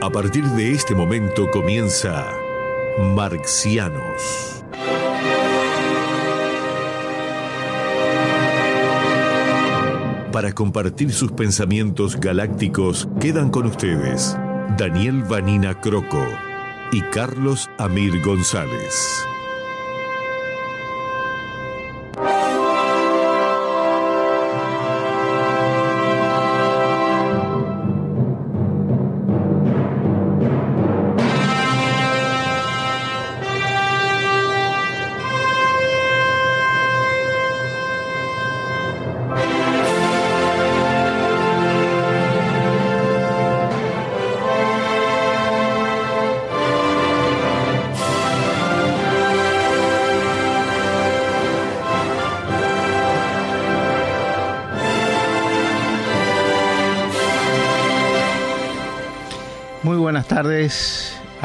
A partir de este momento comienza Marxianos. Para compartir sus pensamientos galácticos quedan con ustedes Daniel Vanina Croco y Carlos Amir González.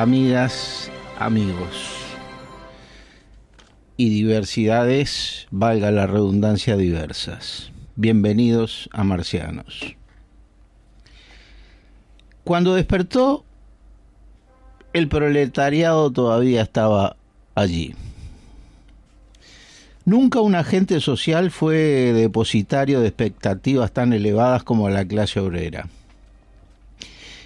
Amigas, amigos y diversidades, valga la redundancia, diversas. Bienvenidos a Marcianos. Cuando despertó, el proletariado todavía estaba allí. Nunca un agente social fue depositario de expectativas tan elevadas como la clase obrera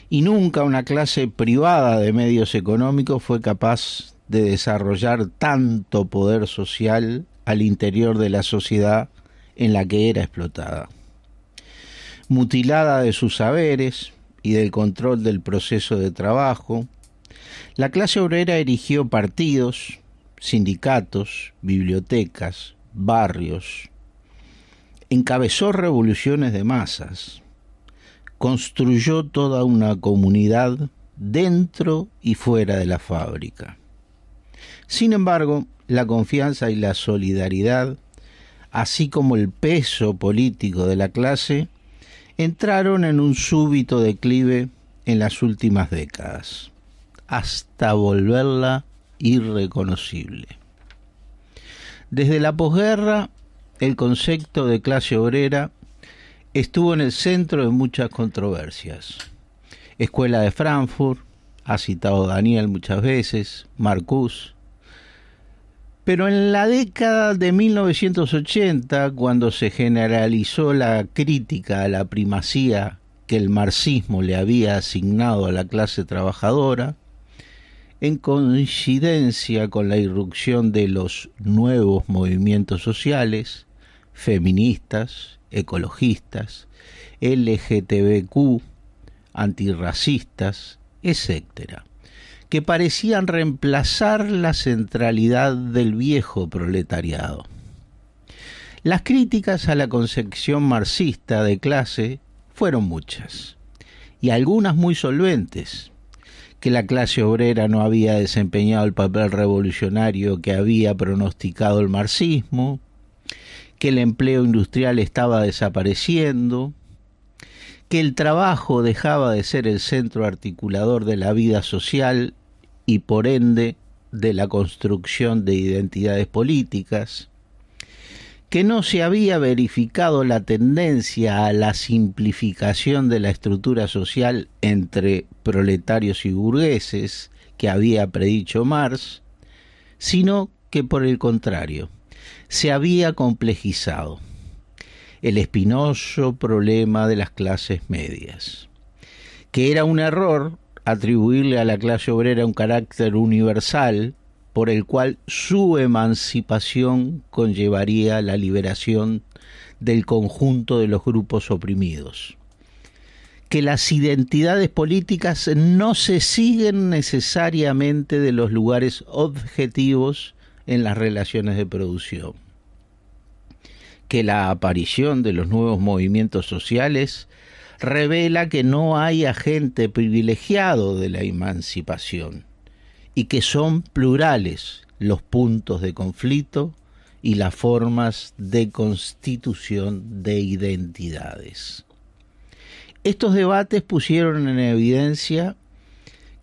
y nunca una clase privada de medios económicos fue capaz de desarrollar tanto poder social al interior de la sociedad en la que era explotada. Mutilada de sus saberes y del control del proceso de trabajo, la clase obrera erigió partidos, sindicatos, bibliotecas, barrios, encabezó revoluciones de masas, construyó toda una comunidad dentro y fuera de la fábrica. Sin embargo, la confianza y la solidaridad, así como el peso político de la clase, entraron en un súbito declive en las últimas décadas, hasta volverla irreconocible. Desde la posguerra, el concepto de clase obrera estuvo en el centro de muchas controversias. Escuela de Frankfurt, ha citado Daniel muchas veces, Marcus. Pero en la década de 1980, cuando se generalizó la crítica a la primacía que el marxismo le había asignado a la clase trabajadora, en coincidencia con la irrupción de los nuevos movimientos sociales, feministas, ecologistas, LGTBQ, antirracistas, etc., que parecían reemplazar la centralidad del viejo proletariado. Las críticas a la concepción marxista de clase fueron muchas, y algunas muy solventes, que la clase obrera no había desempeñado el papel revolucionario que había pronosticado el marxismo, que el empleo industrial estaba desapareciendo, que el trabajo dejaba de ser el centro articulador de la vida social y por ende de la construcción de identidades políticas, que no se había verificado la tendencia a la simplificación de la estructura social entre proletarios y burgueses que había predicho Marx, sino que por el contrario, se había complejizado el espinoso problema de las clases medias, que era un error atribuirle a la clase obrera un carácter universal por el cual su emancipación conllevaría la liberación del conjunto de los grupos oprimidos. Que las identidades políticas no se siguen necesariamente de los lugares objetivos en las relaciones de producción. Que la aparición de los nuevos movimientos sociales revela que no hay agente privilegiado de la emancipación y que son plurales los puntos de conflicto y las formas de constitución de identidades. Estos debates pusieron en evidencia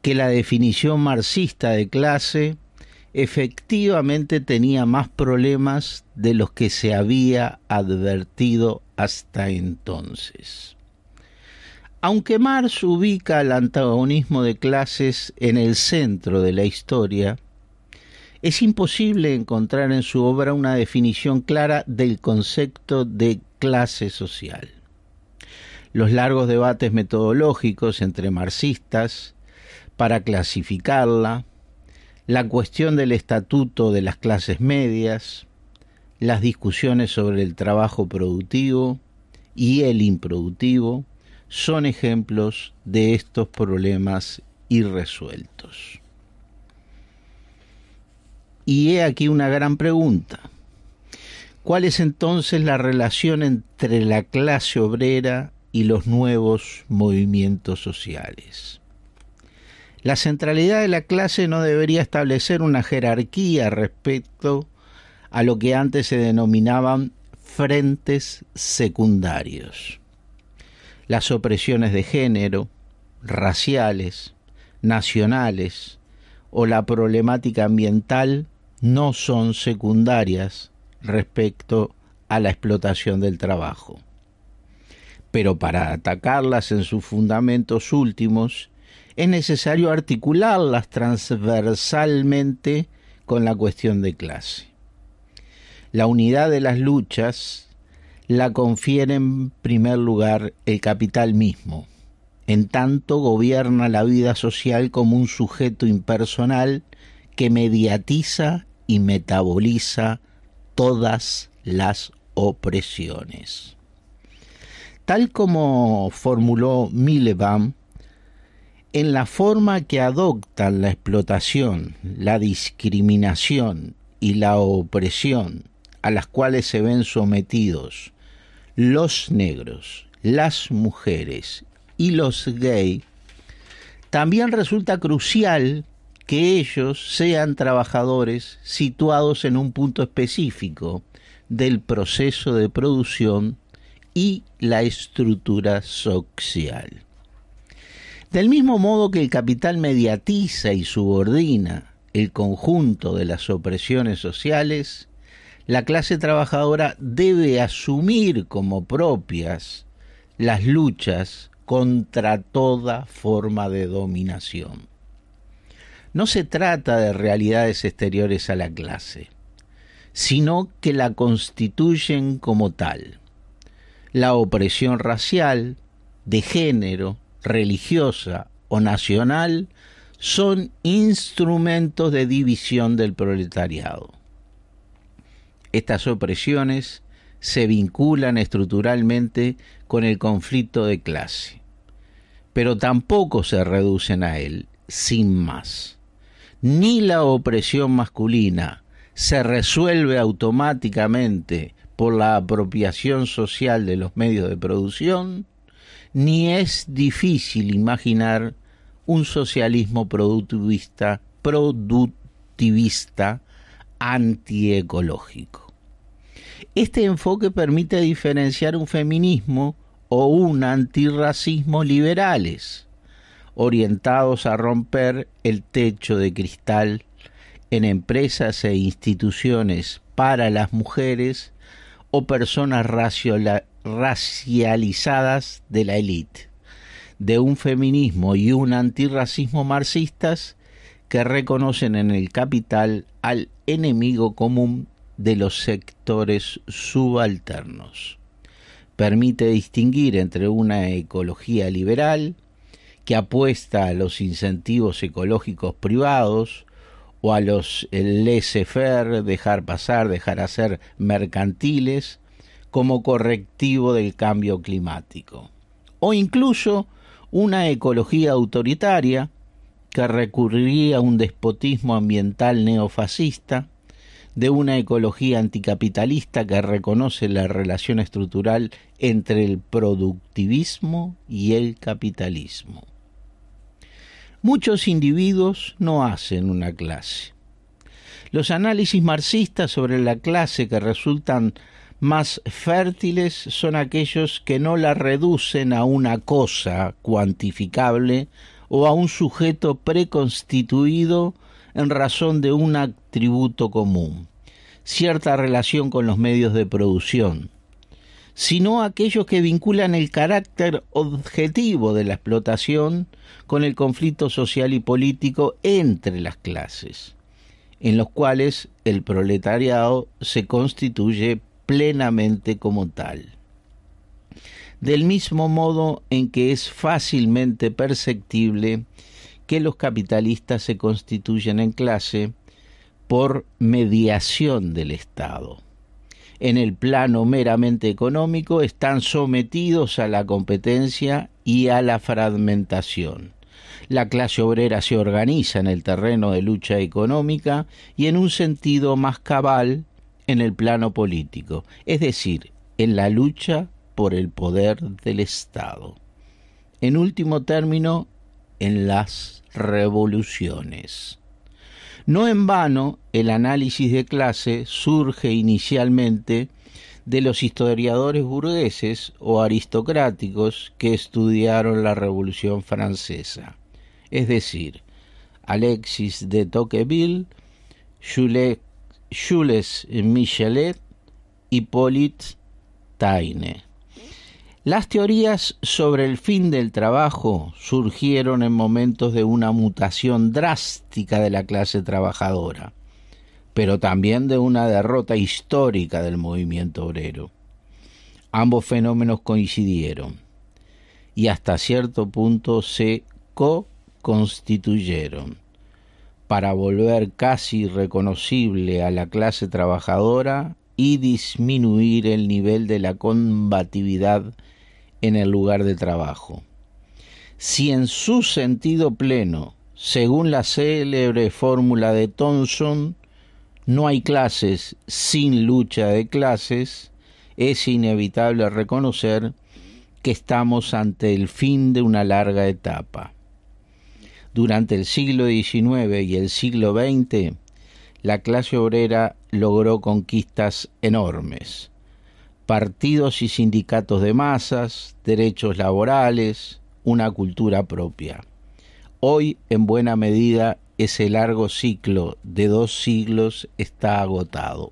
que la definición marxista de clase efectivamente tenía más problemas de los que se había advertido hasta entonces. Aunque Marx ubica el antagonismo de clases en el centro de la historia, es imposible encontrar en su obra una definición clara del concepto de clase social. Los largos debates metodológicos entre marxistas para clasificarla, la cuestión del estatuto de las clases medias, las discusiones sobre el trabajo productivo y el improductivo, son ejemplos de estos problemas irresueltos. Y he aquí una gran pregunta. ¿Cuál es entonces la relación entre la clase obrera y los nuevos movimientos sociales? La centralidad de la clase no debería establecer una jerarquía respecto a lo que antes se denominaban frentes secundarios. Las opresiones de género, raciales, nacionales o la problemática ambiental no son secundarias respecto a la explotación del trabajo. Pero para atacarlas en sus fundamentos últimos, es necesario articularlas transversalmente con la cuestión de clase. La unidad de las luchas la confiere en primer lugar el capital mismo, en tanto gobierna la vida social como un sujeto impersonal que mediatiza y metaboliza todas las opresiones. Tal como formuló Miliband, en la forma que adoptan la explotación, la discriminación y la opresión a las cuales se ven sometidos los negros, las mujeres y los gays, también resulta crucial que ellos sean trabajadores situados en un punto específico del proceso de producción y la estructura social. Del mismo modo que el capital mediatiza y subordina el conjunto de las opresiones sociales, la clase trabajadora debe asumir como propias las luchas contra toda forma de dominación. No se trata de realidades exteriores a la clase, sino que la constituyen como tal. La opresión racial, de género, religiosa o nacional son instrumentos de división del proletariado. Estas opresiones se vinculan estructuralmente con el conflicto de clase, pero tampoco se reducen a él, sin más ni la opresión masculina se resuelve automáticamente por la apropiación social de los medios de producción, ni es difícil imaginar un socialismo productivista, productivista antiecológico. Este enfoque permite diferenciar un feminismo o un antirracismo liberales, orientados a romper el techo de cristal en empresas e instituciones para las mujeres o personas racializadas de la élite, de un feminismo y un antirracismo marxistas que reconocen en el capital al enemigo común de los sectores subalternos. Permite distinguir entre una ecología liberal, que apuesta a los incentivos ecológicos privados o a los laissez-faire, dejar pasar, dejar hacer mercantiles, como correctivo del cambio climático. O incluso una ecología autoritaria que recurriría a un despotismo ambiental neofascista, de una ecología anticapitalista que reconoce la relación estructural entre el productivismo y el capitalismo. Muchos individuos no hacen una clase. Los análisis marxistas sobre la clase que resultan más fértiles son aquellos que no la reducen a una cosa cuantificable o a un sujeto preconstituido en razón de un atributo común, cierta relación con los medios de producción, sino aquellos que vinculan el carácter objetivo de la explotación con el conflicto social y político entre las clases, en los cuales el proletariado se constituye plenamente como tal. Del mismo modo en que es fácilmente perceptible que los capitalistas se constituyen en clase por mediación del Estado en el plano meramente económico están sometidos a la competencia y a la fragmentación. La clase obrera se organiza en el terreno de lucha económica y en un sentido más cabal en el plano político, es decir, en la lucha por el poder del Estado. En último término, en las revoluciones. No en vano, el análisis de clase surge inicialmente de los historiadores burgueses o aristocráticos que estudiaron la Revolución Francesa, es decir, Alexis de Tocqueville, Jules Michelet, Hippolyte Taine. Las teorías sobre el fin del trabajo surgieron en momentos de una mutación drástica de la clase trabajadora, pero también de una derrota histórica del movimiento obrero. Ambos fenómenos coincidieron y hasta cierto punto se co-constituyeron para volver casi reconocible a la clase trabajadora y disminuir el nivel de la combatividad en el lugar de trabajo. Si en su sentido pleno, según la célebre fórmula de Thomson, no hay clases sin lucha de clases, es inevitable reconocer que estamos ante el fin de una larga etapa. Durante el siglo XIX y el siglo XX, la clase obrera logró conquistas enormes partidos y sindicatos de masas, derechos laborales, una cultura propia. Hoy, en buena medida, ese largo ciclo de dos siglos está agotado.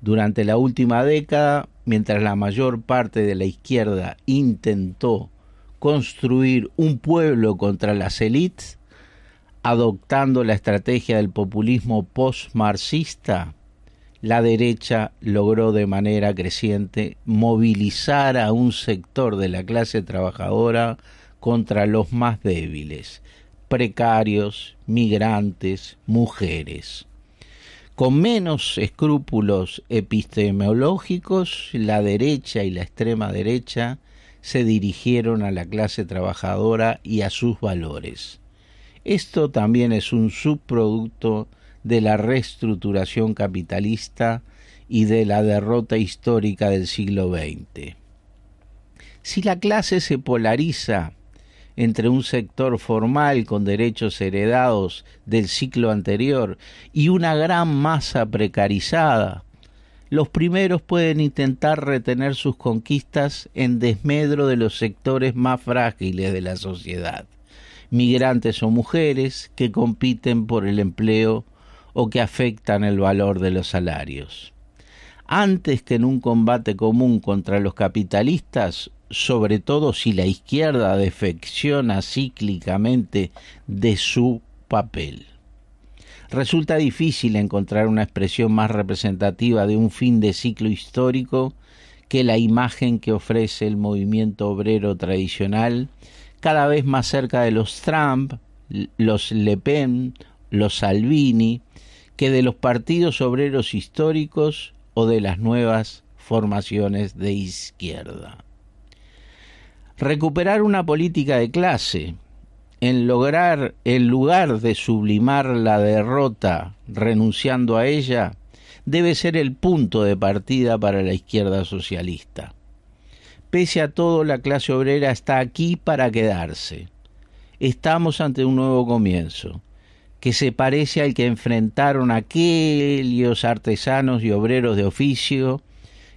Durante la última década, mientras la mayor parte de la izquierda intentó construir un pueblo contra las élites, adoptando la estrategia del populismo post-marxista, la derecha logró de manera creciente movilizar a un sector de la clase trabajadora contra los más débiles, precarios, migrantes, mujeres. Con menos escrúpulos epistemológicos, la derecha y la extrema derecha se dirigieron a la clase trabajadora y a sus valores. Esto también es un subproducto de la reestructuración capitalista y de la derrota histórica del siglo XX. Si la clase se polariza entre un sector formal con derechos heredados del ciclo anterior y una gran masa precarizada, los primeros pueden intentar retener sus conquistas en desmedro de los sectores más frágiles de la sociedad, migrantes o mujeres que compiten por el empleo o que afectan el valor de los salarios. Antes que en un combate común contra los capitalistas, sobre todo si la izquierda defecciona cíclicamente de su papel. Resulta difícil encontrar una expresión más representativa de un fin de ciclo histórico que la imagen que ofrece el movimiento obrero tradicional, cada vez más cerca de los Trump, los Le Pen, los Salvini, que de los partidos obreros históricos o de las nuevas formaciones de izquierda. Recuperar una política de clase, en lograr, en lugar de sublimar la derrota renunciando a ella, debe ser el punto de partida para la izquierda socialista. Pese a todo, la clase obrera está aquí para quedarse. Estamos ante un nuevo comienzo que se parece al que enfrentaron aquellos artesanos y obreros de oficio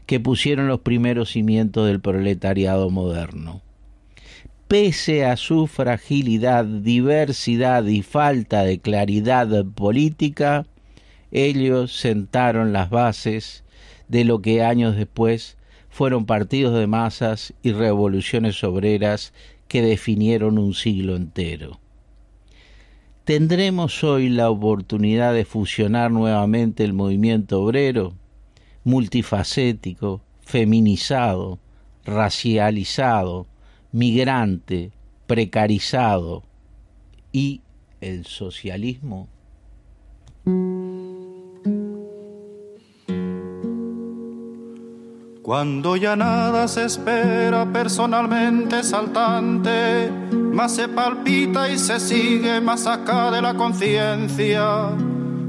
que pusieron los primeros cimientos del proletariado moderno. Pese a su fragilidad, diversidad y falta de claridad política, ellos sentaron las bases de lo que años después fueron partidos de masas y revoluciones obreras que definieron un siglo entero. ¿Tendremos hoy la oportunidad de fusionar nuevamente el movimiento obrero, multifacético, feminizado, racializado, migrante, precarizado y el socialismo? Cuando ya nada se espera personalmente saltante, más se palpita y se sigue más acá de la conciencia,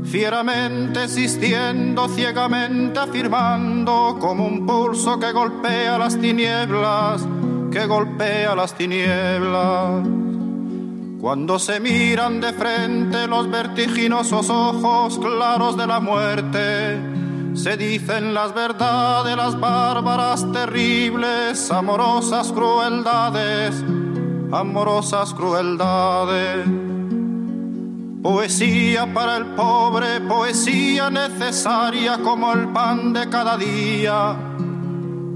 fieramente existiendo, ciegamente afirmando, como un pulso que golpea las tinieblas, que golpea las tinieblas. Cuando se miran de frente los vertiginosos ojos claros de la muerte, se dicen las verdades, las bárbaras, terribles, amorosas crueldades, amorosas crueldades. Poesía para el pobre, poesía necesaria como el pan de cada día,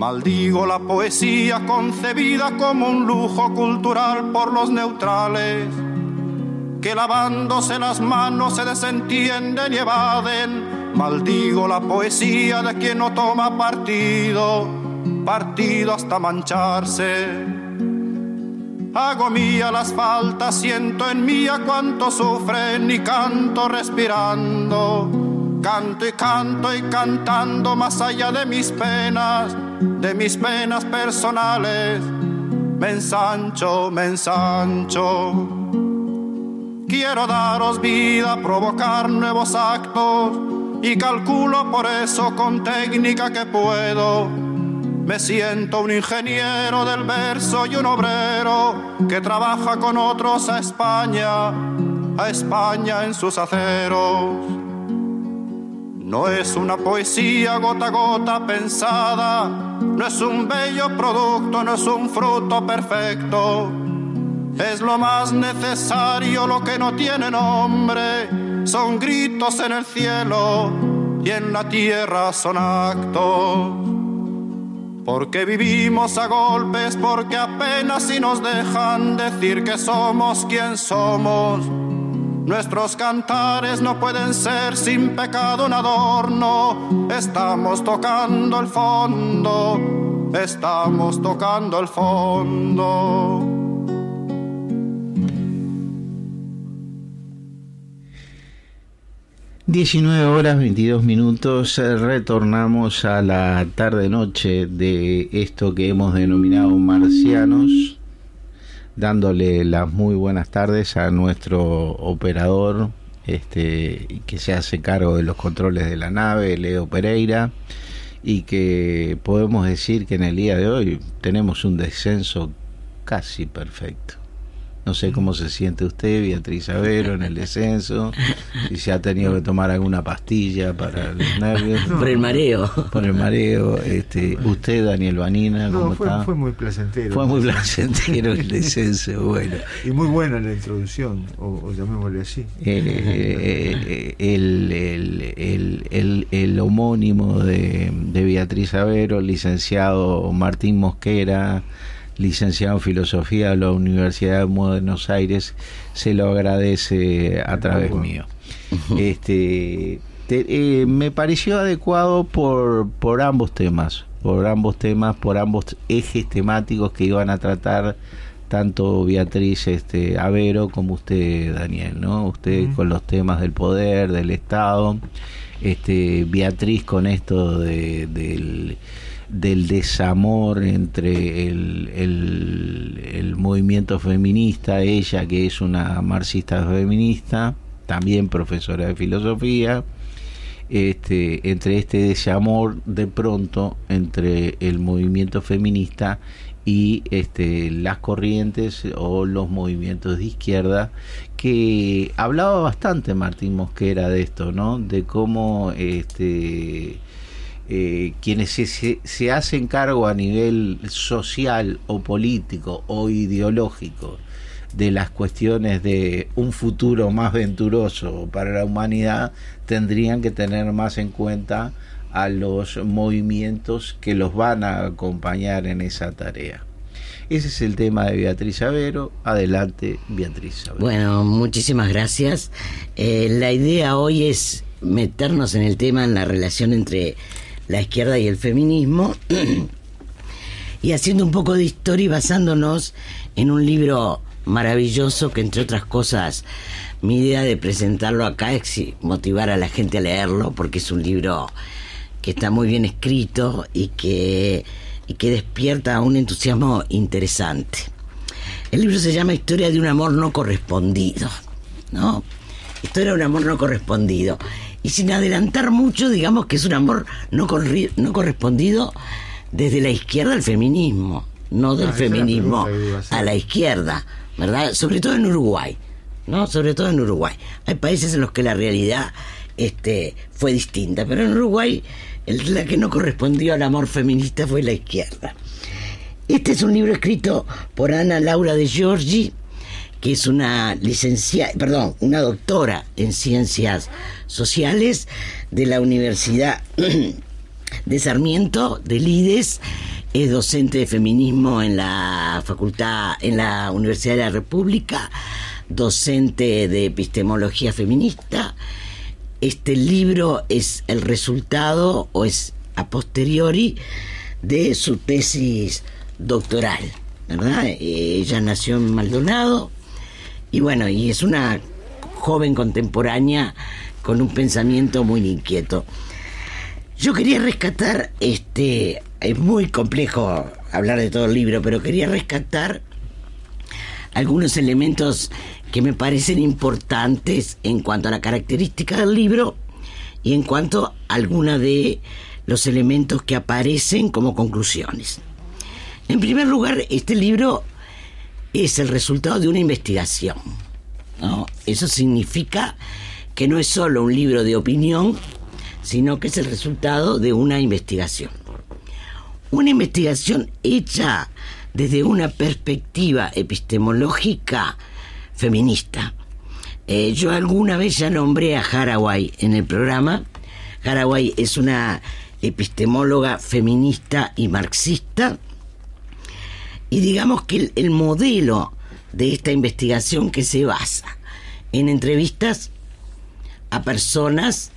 Maldigo la poesía concebida como un lujo cultural por los neutrales que lavándose las manos se desentienden y evaden. Maldigo la poesía de quien no toma partido, partido hasta mancharse. Hago mía las faltas, siento en mía cuánto sufren y canto respirando. Canto y canto y cantando más allá de mis penas, de mis penas personales. Me ensancho, me ensancho. Quiero daros vida, provocar nuevos actos y calculo por eso con técnica que puedo. Me siento un ingeniero del verso y un obrero que trabaja con otros a España, a España en sus aceros. No es una poesía gota a gota pensada, no es un bello producto, no es un fruto perfecto es lo más necesario, lo que no tiene nombre. Son gritos en el cielo y en la tierra son actos. Porque vivimos a golpes, porque apenas si nos dejan decir que somos quien somos. Nuestros cantares no pueden ser sin pecado un adorno. Estamos tocando el fondo, estamos tocando el fondo. 19 horas 22 minutos, eh, retornamos a la tarde-noche de esto que hemos denominado marcianos, dándole las muy buenas tardes a nuestro operador este, que se hace cargo de los controles de la nave, Leo Pereira, y que podemos decir que en el día de hoy tenemos un descenso casi perfecto. No sé cómo se siente usted, Beatriz Avero, en el descenso, si se ha tenido que tomar alguna pastilla para los nervios. Por el mareo. Por el mareo. Este, usted, Daniel Vanina, ¿cómo fue, está? Fue muy placentero. Fue muy placentero el descenso, bueno. Y muy buena la introducción, o, llamémosle así. Eh, el, el, el, el, homónimo de, de Beatriz Avero, licenciado Martín Mosquera, licenciado en Filosofía de la Universidad de Buenos Aires, se lo agradece a través mío. Este, eh, me pareció adecuado por, por ambos temas, por ambos temas, por ambos ejes temáticos que iban a tratar tanto Beatriz este, Avero como usted, Daniel, ¿no? Usted con los temas del poder, del Estado, este, Beatriz con esto de, del del desamor entre el, el, movimiento feminista, ella que es una marxista feminista, también profesora de filosofía, este, entre este desamor de pronto entre el movimiento feminista y este, las corrientes o los movimientos de izquierda que hablaba bastante Martín Mosquera de esto, ¿no? De cómo este, eh, quienes se, se, hacen cargo a nivel social o político o ideológico de las cuestiones de un futuro más venturoso para la humanidad tendrían que tener más en cuenta a los movimientos que los van a acompañar en esa tarea. Ese es el tema de Beatriz Avero. Adelante, Beatriz Avero. Bueno, muchísimas gracias. Eh, la idea hoy es meternos en el tema, en la relación entre la izquierda y el feminismo, y haciendo un poco de historia y basándonos en un libro maravilloso que entre otras cosas mi idea de presentarlo acá es motivar a la gente a leerlo porque es un libro que está muy bien escrito y que, y que despierta un entusiasmo interesante. El libro se llama Historia de un amor no correspondido, ¿no? Historia de un amor no correspondido. Y sin adelantar mucho, digamos que es un amor no, no correspondido desde la izquierda al feminismo, no del ah, feminismo a, a la izquierda, ¿verdad? Sobre todo en Uruguay, ¿no? Sobre todo en Uruguay. Hay países en los que la realidad este, fue distinta, pero en Uruguay la que no correspondió al amor feminista fue la izquierda. Este es un libro escrito por Ana Laura de Giorgi, que es una licenciada, perdón, una doctora en ciencias sociales de la Universidad de Sarmiento, de Lides, es docente de feminismo en la facultad, en la Universidad de la República, docente de epistemología feminista, este libro es el resultado o es a posteriori de su tesis doctoral, ¿verdad? Ella nació en Maldonado y bueno, y es una joven contemporánea con un pensamiento muy inquieto. Yo quería rescatar, este, es muy complejo hablar de todo el libro, pero quería rescatar algunos elementos que me parecen importantes en cuanto a la característica del libro y en cuanto a algunos de los elementos que aparecen como conclusiones. En primer lugar, este libro es el resultado de una investigación. Eso significa que no es solo un libro de opinión, sino que es el resultado de una investigación. Una investigación hecha desde una perspectiva epistemológica feminista. Eh, yo alguna vez ya nombré a Haraway en el programa. Haraway es una epistemóloga feminista y marxista. Y digamos que el, el modelo de esta investigación que se basa en entrevistas a personas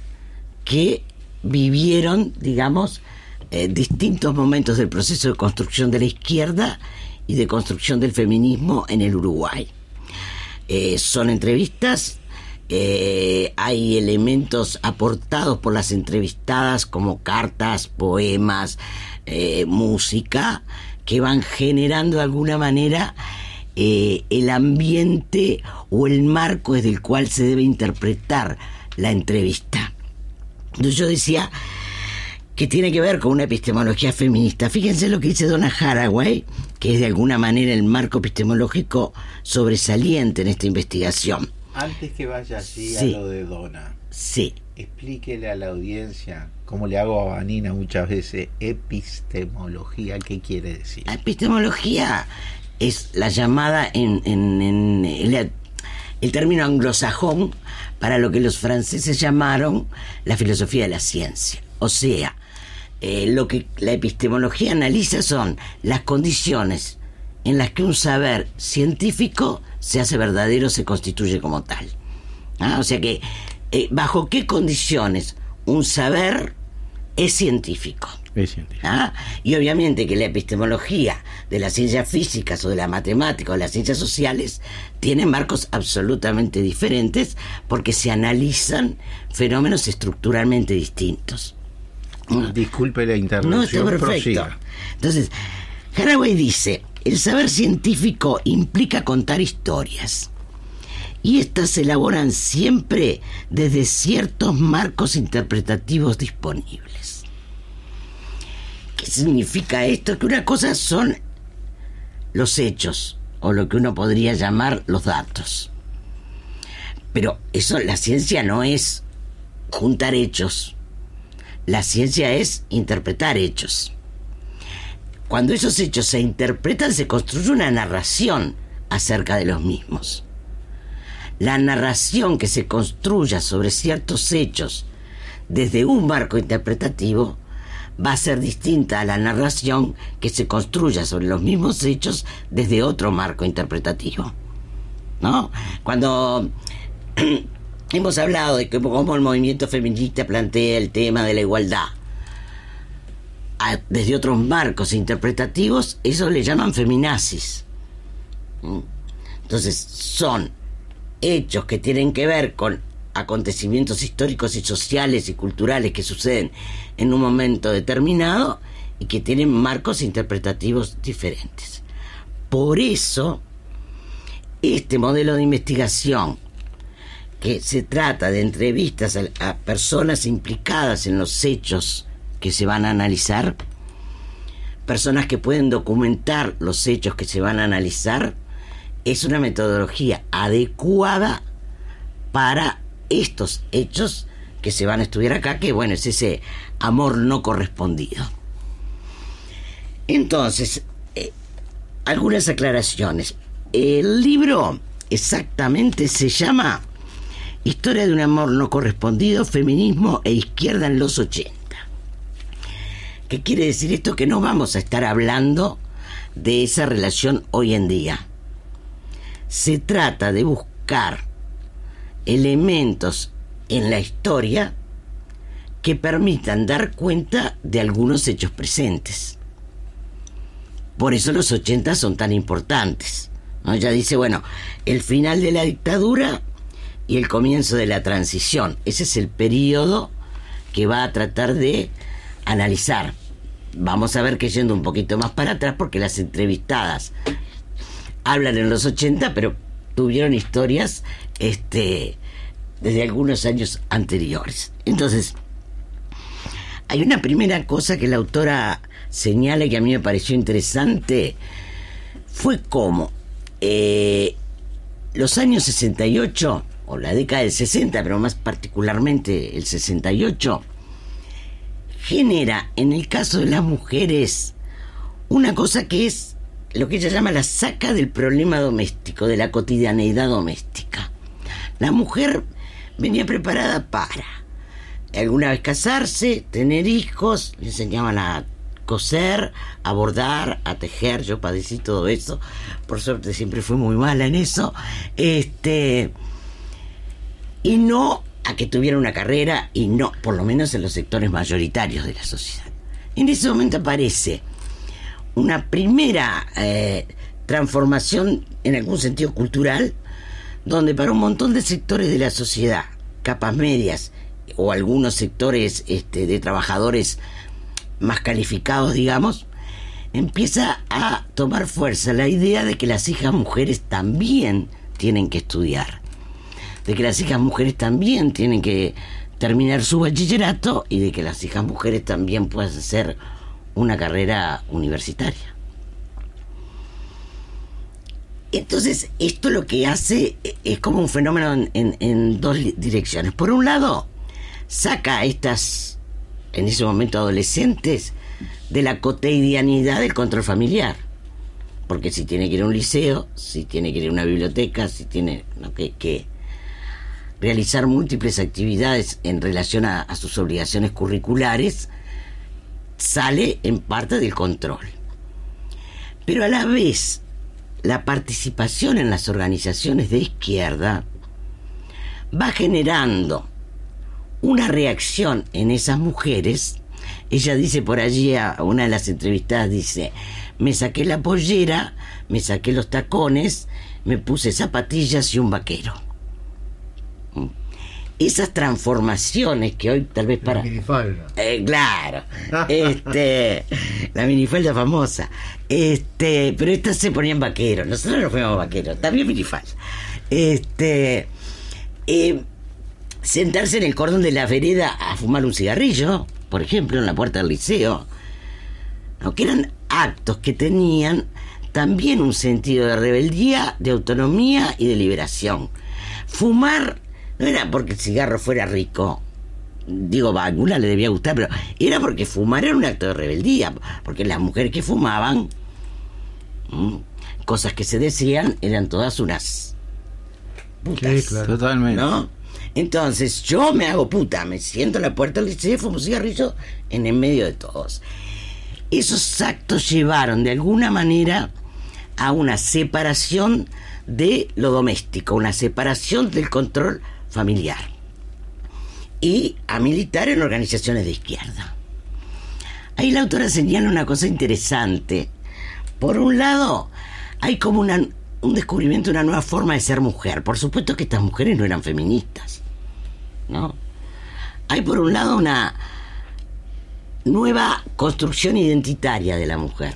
que vivieron, digamos, eh, distintos momentos del proceso de construcción de la izquierda y de construcción del feminismo en el Uruguay. Eh, son entrevistas, eh, hay elementos aportados por las entrevistadas como cartas, poemas, música, que van generando de alguna manera el ambiente o el marco desde el cual se debe interpretar la entrevista. Entonces yo decía, que tiene que ver con una epistemología feminista. Fíjense lo que dice Donna Haraway, que es de alguna manera el marco epistemológico sobresaliente en esta investigación. Antes que vaya así a lo de Donna, sí. Explíquele a la audiencia, como le hago a Vanina muchas veces, epistemología, ¿qué quiere decir? La epistemología es la llamada en, el, el término anglosajón para lo que los franceses llamaron la filosofía de la ciencia. O sea, eh, lo que la epistemología analiza son las condiciones en las que un saber científico se hace verdadero, se constituye como tal. ¿Ah? O sea que, eh, ¿bajo qué condiciones un saber es científico? Es científico. ¿Ah? Y obviamente que la epistemología de las ciencias físicas o de la matemática o de las ciencias sociales tiene marcos absolutamente diferentes porque se analizan fenómenos estructuralmente distintos. Disculpe la interrupción. No, está perfecto. Entonces, Haraway dice, el saber científico implica contar historias. Y estas se elaboran siempre desde ciertos marcos interpretativos disponibles. ¿Qué significa esto? Que una cosa son los hechos, o lo que uno podría llamar los datos. Pero eso, la ciencia no es juntar hechos. La ciencia es interpretar hechos. Cuando esos hechos se interpretan, se construye una narración acerca de los mismos. La narración que se construya sobre ciertos hechos desde un marco interpretativo va a ser distinta a la narración que se construya sobre los mismos hechos desde otro marco interpretativo. ¿No? Cuando hemos hablado de cómo el movimiento feminista plantea el tema de la igualdad desde otros marcos interpretativos, eso le llaman feminazis. Entonces, son hechos que tienen que ver con acontecimientos históricos y sociales y culturales que suceden en un momento determinado y que tienen marcos interpretativos diferentes. Por eso, este modelo de investigación que se trata de entrevistas a, personas implicadas en los hechos que se van a analizar, personas que pueden documentar los hechos que se van a analizar, es una metodología adecuada para estos hechos que se van a estudiar acá, que bueno, es ese amor no correspondido. Entonces, eh, algunas aclaraciones. El libro exactamente se llama Historia de un amor no correspondido, feminismo e izquierda en los 80. ¿Qué quiere decir esto? Que no vamos a estar hablando de esa relación hoy en día. Se trata de buscar elementos en la historia que permitan dar cuenta de algunos hechos presentes. Por eso los 80 son tan importantes. Ya dice, bueno, el final de la dictadura y el comienzo de la transición. Ese es el periodo que va a tratar de analizar. Vamos a ver que yendo un poquito más para atrás, porque las entrevistadas hablan en los 80, pero tuvieron historias este, desde algunos años anteriores. Entonces, hay una primera cosa que la autora señala que a mí me pareció interesante, fue como eh, los años 68 o la década del 60, pero más particularmente el 68, genera en el caso de las mujeres una cosa que es lo que ella llama la saca del problema doméstico, de la cotidianeidad doméstica. La mujer venía preparada para alguna vez casarse, tener hijos, le enseñaban a coser, a bordar, a tejer, yo padecí todo eso, por suerte siempre fui muy mala en eso, este y no a que tuviera una carrera y no, por lo menos en los sectores mayoritarios de la sociedad. En ese momento aparece una primera eh, transformación en algún sentido cultural, donde para un montón de sectores de la sociedad, capas medias o algunos sectores este, de trabajadores más calificados, digamos, empieza a tomar fuerza la idea de que las hijas mujeres también tienen que estudiar de que las hijas mujeres también tienen que terminar su bachillerato y de que las hijas mujeres también puedan hacer una carrera universitaria. Entonces, esto lo que hace es como un fenómeno en, dos direcciones. Por un lado, saca a estas, en ese momento adolescentes, de la cotidianidad del control familiar. Porque si tiene que ir a un liceo, si tiene que ir a una biblioteca, si tiene ¿no? que realizar múltiples actividades en relación a, sus obligaciones curriculares, sale en parte del control. Pero a la vez, la participación en las organizaciones de izquierda va generando una reacción en esas mujeres. Ella dice por allí a una de las entrevistadas, dice, me saqué la pollera, me saqué los tacones, me puse zapatillas y un vaquero esas transformaciones que hoy tal vez para... La minifalda. Eh, claro. este, la minifalda famosa. Este, pero estas se ponían vaqueros. Nosotros no fuimos vaqueros. También minifalda. Este. eh, sentarse en el cordón de la vereda a fumar un cigarrillo, por ejemplo, en la puerta del liceo. ¿no? Que eran actos que tenían también un sentido de rebeldía, de autonomía y de liberación. Fumar no era porque el cigarro fuera rico. Digo, a alguna le debía gustar, pero era porque fumar era un acto de rebeldía. Porque las mujeres que fumaban, mm, cosas que se decían, eran todas unas putas. Sí, claro. Totalmente. ¿No? Entonces yo me hago puta, me siento en la puerta del liceo, fumo cigarrillo en el medio de todos. Esos actos llevaron de alguna manera a una separación de lo doméstico, una separación del control familiar y a militar en organizaciones de izquierda. Ahí la autora señala una cosa interesante. Por un lado, hay como un descubrimiento de una nueva forma de ser mujer. Por supuesto que estas mujeres no eran feministas, ¿no? Hay por un lado una nueva construcción identitaria de la mujer.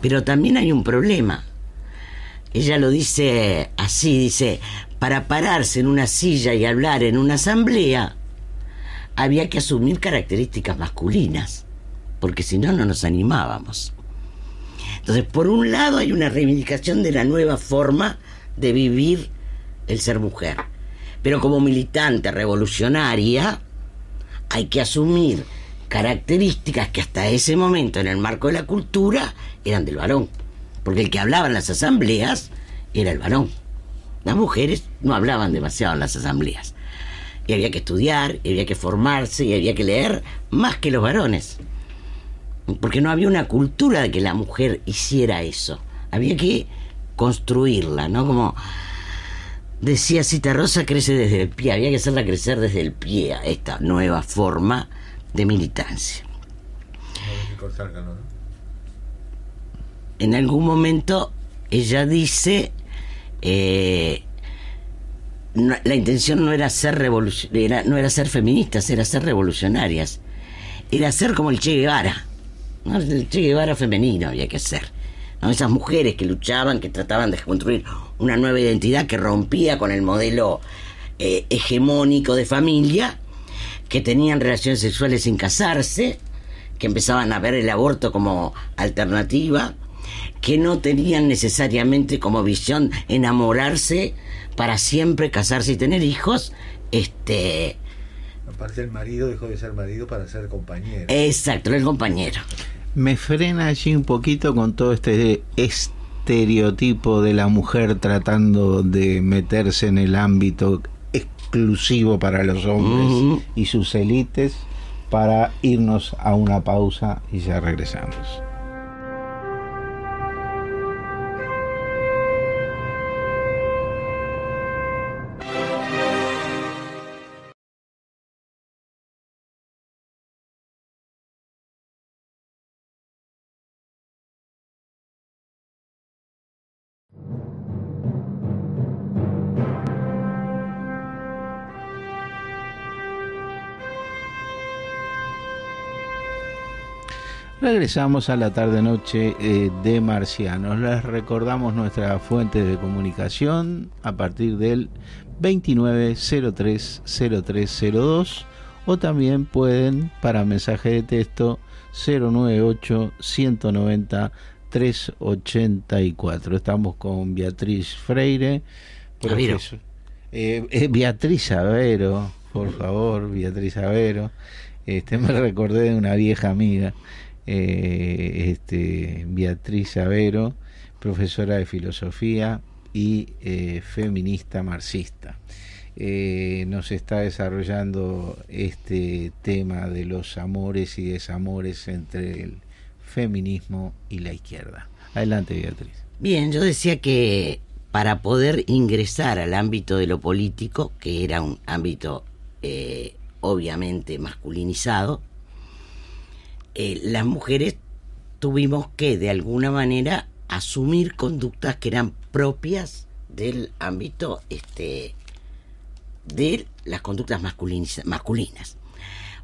Pero también hay un problema. Ella lo dice así, dice, para pararse en una silla y hablar en una asamblea, había que asumir características masculinas, porque si no, no nos animábamos. Entonces, por un lado hay una reivindicación de la nueva forma de vivir el ser mujer. Pero como militante revolucionaria, hay que asumir características que hasta ese momento, en el marco de la cultura, eran del varón. Porque el que hablaba en las asambleas era el varón. Las mujeres no hablaban demasiado en las asambleas. Y había que estudiar, y había que formarse, y había que leer más que los varones. Porque no había una cultura de que la mujer hiciera eso. Había que construirla, ¿no? Como decía Cita Rosa, crece desde el pie. Había que hacerla crecer desde el pie a esta nueva forma de militancia. En algún momento ella dice, eh, la intención no era ser revoluc- era- no era ser feministas, era ser revolucionarias. Era ser como el Che Guevara. El Che Guevara femenino había que ser. ¿no? Esas mujeres que luchaban, que trataban de construir una nueva identidad que rompía con el modelo eh, hegemónico de familia, que tenían relaciones sexuales sin casarse, que empezaban a ver el aborto como alternativa, que no tenían necesariamente como visión enamorarse para siempre, casarse y tener hijos, este, Aparte el marido dejó de ser marido para ser compañero. exacto, el compañero. Me frena allí un poquito con todo este estereotipo de la mujer tratando de meterse en el ámbito exclusivo para los hombres y sus élites para irnos a una pausa y ya regresamos. Regresamos a la tarde-noche eh, de Marcianos. Les recordamos nuestra fuente de comunicación a partir del 29030302 o también pueden para mensaje de texto 098 190 384. Estamos con Beatriz Freire, profesor- eh, eh, Beatriz Avero, por favor, Beatriz Avero. Este, me recordé de una vieja amiga, eh, este, Beatriz Avero, profesora de filosofía y eh, feminista marxista. Eh, nos está desarrollando este tema de los amores y desamores entre el feminismo y la izquierda. Adelante, Beatriz. Bien, yo decía que para poder ingresar al ámbito de lo político, que era un ámbito obviamente masculinizado, eh, las mujeres tuvimos que de alguna manera asumir conductas que eran propias del ámbito este, de las conductas masculinas.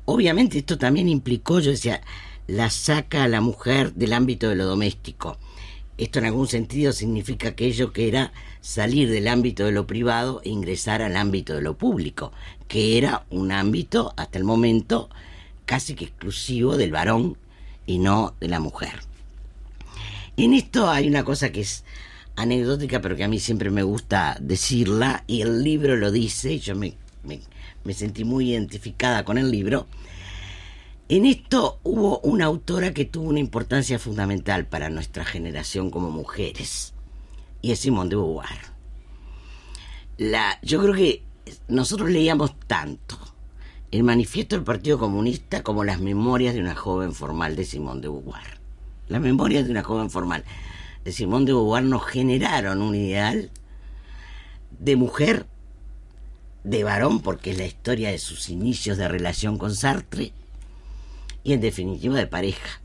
Obviamente esto también implicó, yo decía, la saca a la mujer del ámbito de lo doméstico esto en algún sentido significa aquello que era salir del ámbito de lo privado e ingresar al ámbito de lo público, que era un ámbito hasta el momento casi que exclusivo del varón y no de la mujer. En esto hay una cosa que es anecdótica, pero que a mí siempre me gusta decirla, y el libro lo dice, y yo me, me, sentí muy identificada con el libro. En esto hubo una autora que tuvo una importancia fundamental para nuestra generación como mujeres, y es Simone de Beauvoir. La, yo creo que nosotros leíamos tanto el manifiesto del Partido Comunista como las memorias de una joven formal de Simone de Beauvoir. Las memorias de una joven formal de Simone de Beauvoir nos generaron un ideal de mujer, de varón, porque es la historia de sus inicios de relación con Sartre, y en definitiva de pareja.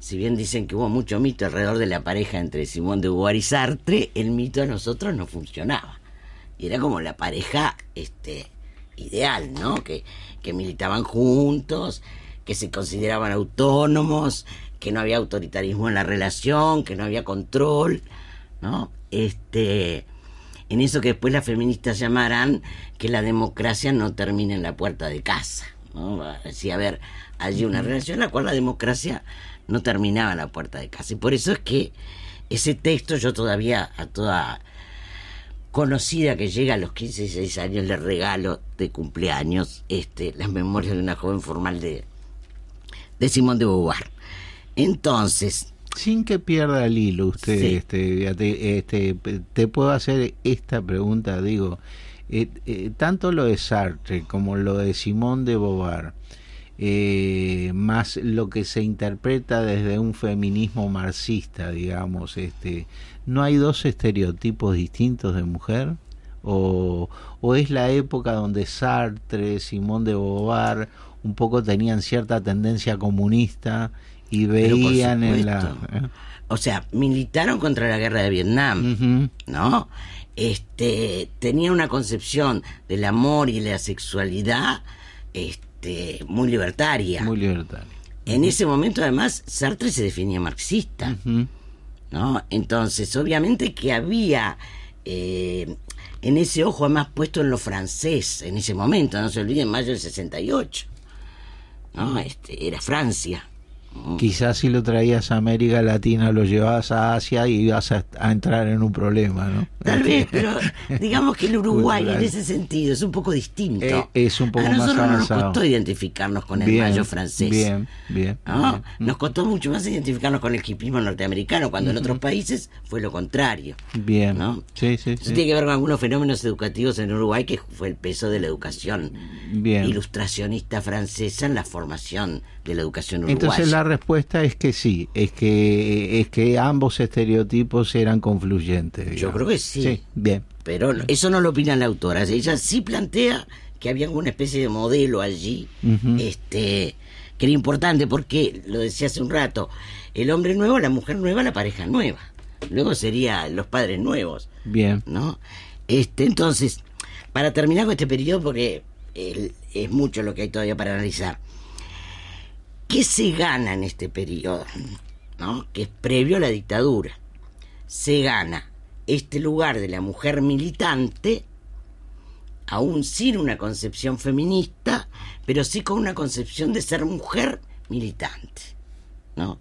Si bien dicen que hubo mucho mito alrededor de la pareja entre Simone de Beauvoir y Sartre, el mito a nosotros no funcionaba. Y era como la pareja este, ideal, ¿no? Que, que militaban juntos, que se consideraban autónomos, que no había autoritarismo en la relación, que no había control, ¿no? Este, en eso que después las feministas llamarán que la democracia no termina en la puerta de casa, ¿no? Decía, a ver, allí una relación en la cual la democracia no terminaba en la puerta de casa. Y por eso es que ese texto yo todavía a toda conocida que llega a los 15 y 16 años le regalo de cumpleaños este, las memorias de una joven formal de, de Simón de Beauvoir. Entonces... Sin que pierda el hilo usted, este, este, te puedo hacer esta pregunta, digo, eh, eh, tanto lo de Sartre como lo de Simón de Beauvoir, eh, más lo que se interpreta desde un feminismo marxista, digamos, este, ¿no hay dos estereotipos distintos de mujer? ¿O, o es la época donde Sartre, Simón de Beauvoir un poco tenían cierta tendencia comunista y veían en la... ¿eh? O sea, militaron contra la guerra de Vietnam, ¿no? Este, tenía una concepción del amor y la sexualidad este, muy libertaria. Muy libertaria. En ese momento, además, Sartre se definía marxista, ¿no? Entonces, obviamente que había eh, en ese ojo además puesto en lo francés, en ese momento, no se olviden, mayo del 68, ¿no? Este, era Francia. Quizás si lo traías a América Latina, lo llevabas a Asia y ibas a, entrar en un problema, ¿no? Tal vez, pero digamos que el Uruguay en ese sentido es un poco distinto. Eh, es un poco a nosotros más nos costó identificarnos con el mayo francés. Bien, bien, ¿no? Nos costó mucho más identificarnos con el hipismo norteamericano, cuando en otros países fue lo contrario. Bien. ¿no? Sí, sí, Eso tiene que ver con algunos fenómenos educativos en Uruguay, que fue el peso de la educación bien. ilustracionista francesa en la formación de la educación uruguaya. Entonces la respuesta es que sí, es que es que ambos estereotipos eran confluyentes. Yo creo que sí. Sí, bien. Pero eso no lo opina la autora. Ella sí plantea que había alguna especie de modelo allí, este, que era importante porque, lo decía hace un rato, el hombre nuevo, la mujer nueva, la pareja nueva. Luego sería los padres nuevos. Bien. ¿No? Este, entonces, para terminar con este periodo, porque es mucho lo que hay todavía para analizar. ¿Qué se gana en este periodo? ¿no? Que es previo a la dictadura. Se gana este lugar de la mujer militante, aún sin una concepción feminista, pero sí con una concepción de ser mujer militante. ¿no?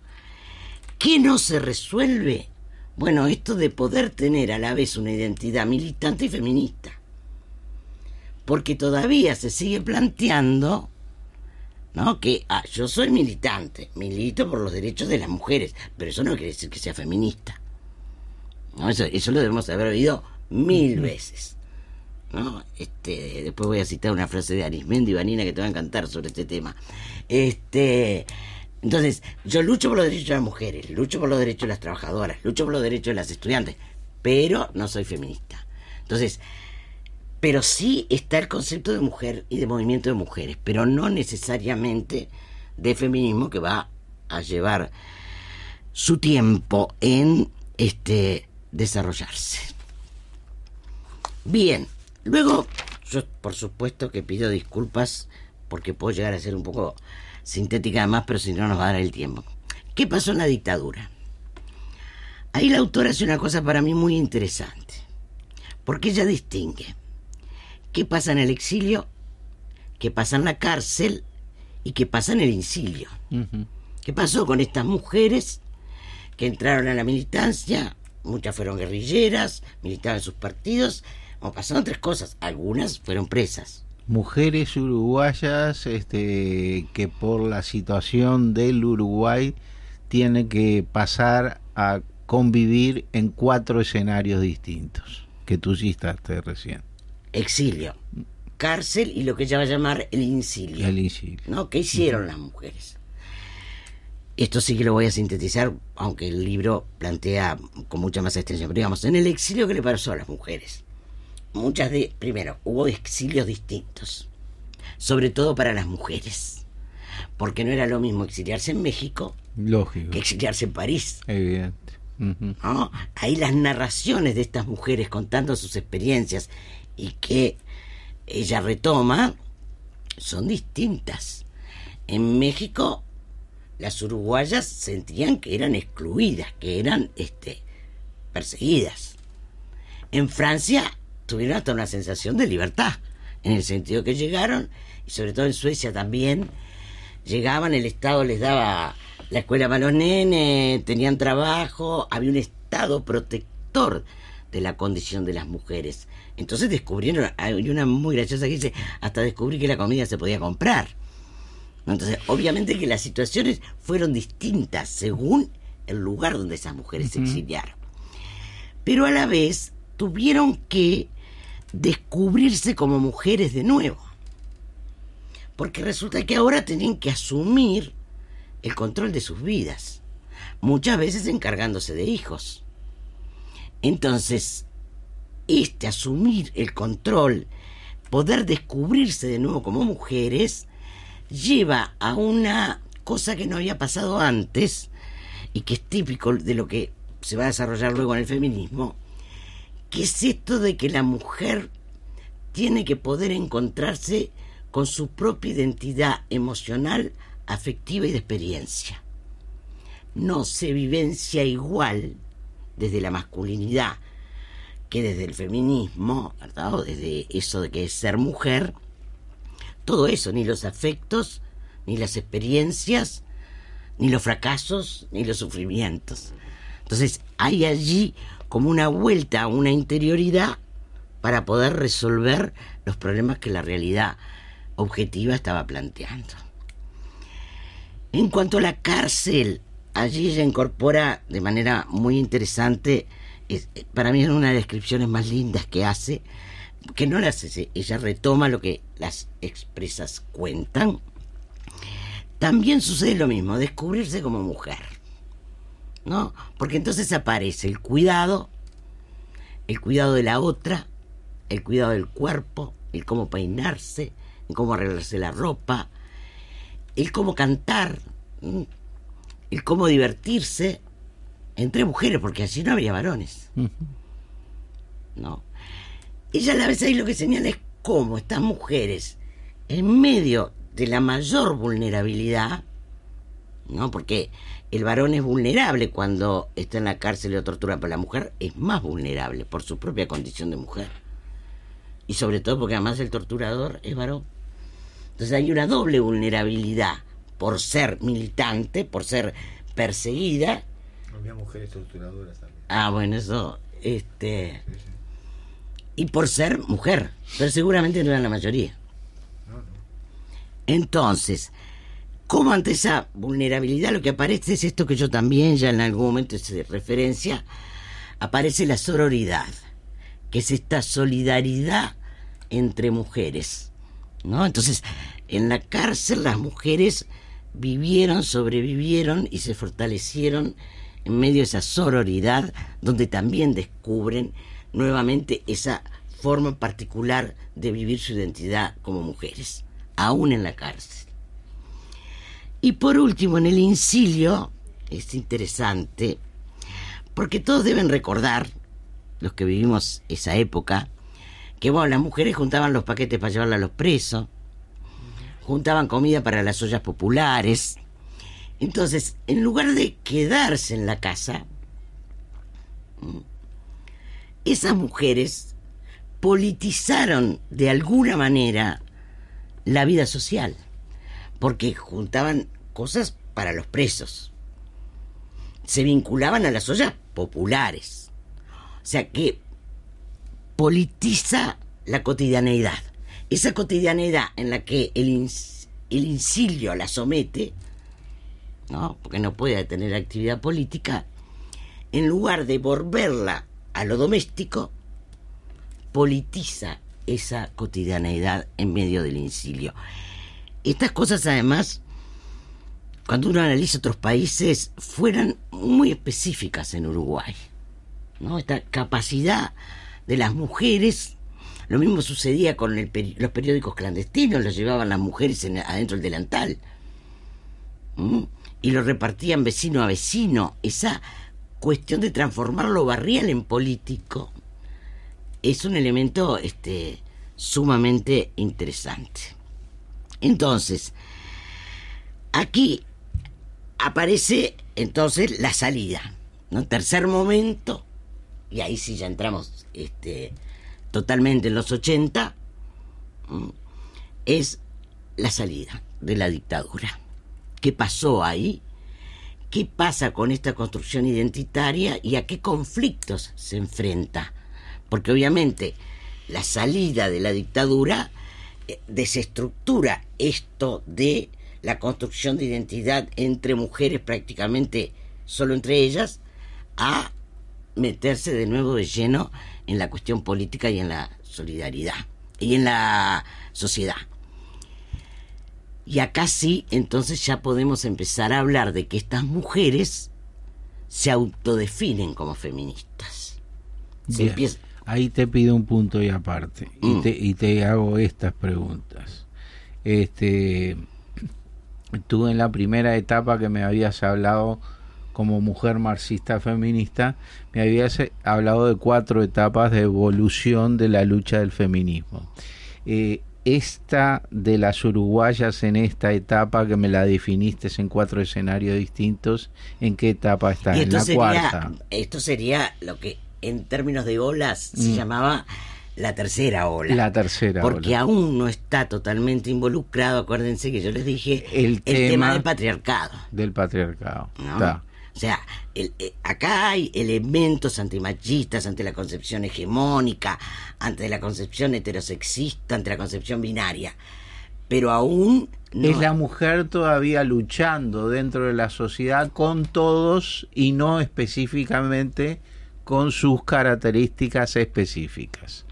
¿Qué no se resuelve? Bueno, esto de poder tener a la vez una identidad militante y feminista. Porque todavía se sigue planteando ¿no? Que ah, yo soy militante, milito por los derechos de las mujeres, pero eso no quiere decir que sea feminista. ¿No? Eso, eso lo debemos haber oído mil veces. ¿no? Este, después voy a citar una frase de Arismendi y Vanina que te va a encantar sobre este tema. Este, entonces, yo lucho por los derechos de las mujeres, lucho por los derechos de las trabajadoras, lucho por los derechos de las estudiantes, pero no soy feminista. Entonces, pero sí está el concepto de mujer y de movimiento de mujeres, pero no necesariamente de feminismo que va a llevar su tiempo en este desarrollarse. Bien, luego yo por supuesto que pido disculpas porque puedo llegar a ser un poco sintética además, pero si no nos va a dar el tiempo. ¿Qué pasó en la dictadura? Ahí la autora hace una cosa para mí muy interesante, porque ella distingue qué pasa en el exilio, qué pasa en la cárcel y qué pasa en el incilio. ¿Qué pasó con estas mujeres que entraron a la militancia? Muchas fueron guerrilleras, militaban en sus partidos, o pasaron tres cosas, algunas fueron presas. Mujeres uruguayas este, que por la situación del Uruguay tienen que pasar a convivir en cuatro escenarios distintos que tú citaste recién. Exilio, cárcel y lo que ella va a llamar el incilio. El incilio. ¿No? ¿Qué hicieron las mujeres? Esto sí que lo voy a sintetizar, aunque el libro plantea con mucha más extensión. Pero digamos, en el exilio, ¿qué le pasó a las mujeres? Muchas de. Primero, hubo exilios distintos. Sobre todo para las mujeres. Porque no era lo mismo exiliarse en México Lógico. que exiliarse en París. Evidente. Ahí las narraciones de estas mujeres contando sus experiencias y que ella retoma son distintas. En México las uruguayas sentían que eran excluidas, que eran este, perseguidas. En Francia tuvieron hasta una sensación de libertad, en el sentido que llegaron, y sobre todo en Suecia también, llegaban, el Estado les daba la escuela para los nenes, tenían trabajo, había un Estado protector de la condición de las mujeres. Entonces descubrieron, hay una muy graciosa que dice, hasta descubrí que la comida se podía comprar. Entonces, obviamente que las situaciones fueron distintas según el lugar donde esas mujeres se exiliaron. Pero a la vez tuvieron que descubrirse como mujeres de nuevo. Porque resulta que ahora tenían que asumir el control de sus vidas, muchas veces encargándose de hijos. Entonces, este asumir el control, poder descubrirse de nuevo como mujeres, lleva a una cosa que no había pasado antes y que es típico de lo que se va a desarrollar luego en el feminismo, que es esto de que la mujer tiene que poder encontrarse con su propia identidad emocional, afectiva y de experiencia. No se vivencia igual desde la masculinidad que desde el feminismo, ¿verdad? O desde eso de que es ser mujer, todo eso, ni los afectos, ni las experiencias, ni los fracasos, ni los sufrimientos. Entonces hay allí como una vuelta a una interioridad para poder resolver los problemas que la realidad objetiva estaba planteando. En cuanto a la cárcel, allí ella incorpora de manera muy interesante, es- para mí es una de las descripciones más lindas que hace, que no las hace, ella retoma lo que las expresas cuentan. También sucede lo mismo, descubrirse como mujer. ¿No? Porque entonces aparece el cuidado, el cuidado de la otra, el cuidado del cuerpo, el cómo peinarse, el cómo arreglarse la ropa, el cómo cantar, el cómo divertirse entre mujeres, porque así no había varones. ¿No? Ella a la vez ahí lo que señala es cómo estas mujeres, en medio de la mayor vulnerabilidad, ¿no? Porque el varón es vulnerable cuando está en la cárcel o tortura, pero la mujer es más vulnerable por su propia condición de mujer. Y sobre todo porque además el torturador es varón. Entonces hay una doble vulnerabilidad por ser militante, por ser perseguida. Había mujeres torturadoras también. Ah, bueno, eso, este... Y por ser mujer, pero seguramente no era la mayoría. Entonces, como ante esa vulnerabilidad lo que aparece es esto que yo también ya en algún momento hice referencia, aparece la sororidad, que es esta solidaridad entre mujeres. ¿No? Entonces, en la cárcel las mujeres vivieron, sobrevivieron y se fortalecieron en medio de esa sororidad, donde también descubren nuevamente esa forma particular de vivir su identidad como mujeres, aún en la cárcel. Y por último, en el incilio, es interesante, porque todos deben recordar, los que vivimos esa época, que bueno, las mujeres juntaban los paquetes para llevarla a los presos, juntaban comida para las ollas populares. Entonces, en lugar de quedarse en la casa, Esas mujeres politizaron de alguna manera la vida social, porque juntaban cosas para los presos, se vinculaban a las ollas populares, o sea que politiza la cotidianeidad. Esa cotidianeidad en la que el, el incilio la somete, ¿no? porque no puede tener actividad política, en lugar de volverla a lo doméstico, politiza esa cotidianeidad en medio del incilio. Estas cosas además, cuando uno analiza otros países, fueran muy específicas en Uruguay. ¿no? Esta capacidad de las mujeres, lo mismo sucedía con los periódicos clandestinos, los llevaban las mujeres adentro del delantal. Y lo repartían vecino a vecino. Esa cuestión de transformar lo barrial en político es un elemento este, sumamente interesante. Entonces, aquí aparece entonces la salida. ¿no? Tercer momento, y ahí sí ya entramos este, totalmente en los 80, es la salida de la dictadura. ¿Qué pasó ahí? ¿Qué pasa con esta construcción identitaria y a qué conflictos se enfrenta? Porque obviamente la salida de la dictadura eh, desestructura esto de la construcción de identidad entre mujeres prácticamente solo entre ellas a meterse de nuevo de lleno en la cuestión política y en la solidaridad y en la sociedad. Y acá sí, entonces ya podemos empezar a hablar de que estas mujeres se autodefinen como feministas. Ahí te pido un punto y aparte y, mm. te, y te hago estas preguntas. Este, tú en la primera etapa que me habías hablado como mujer marxista feminista, me habías hablado de cuatro etapas de evolución de la lucha del feminismo. Eh, esta de las uruguayas en esta etapa que me la definiste en cuatro escenarios distintos, ¿en qué etapa está? en la cuarta. Esto sería lo que en términos de olas se mm. llamaba la tercera ola. La tercera Porque aún no está totalmente involucrado, acuérdense que yo les dije, el, tema, del patriarcado. Del patriarcado. O sea, el, eh, acá hay elementos antimachistas ante la concepción hegemónica, ante la concepción heterosexista, ante la concepción binaria. Pero aún... Es la mujer todavía luchando dentro de la sociedad con todos y no específicamente con sus características específicas.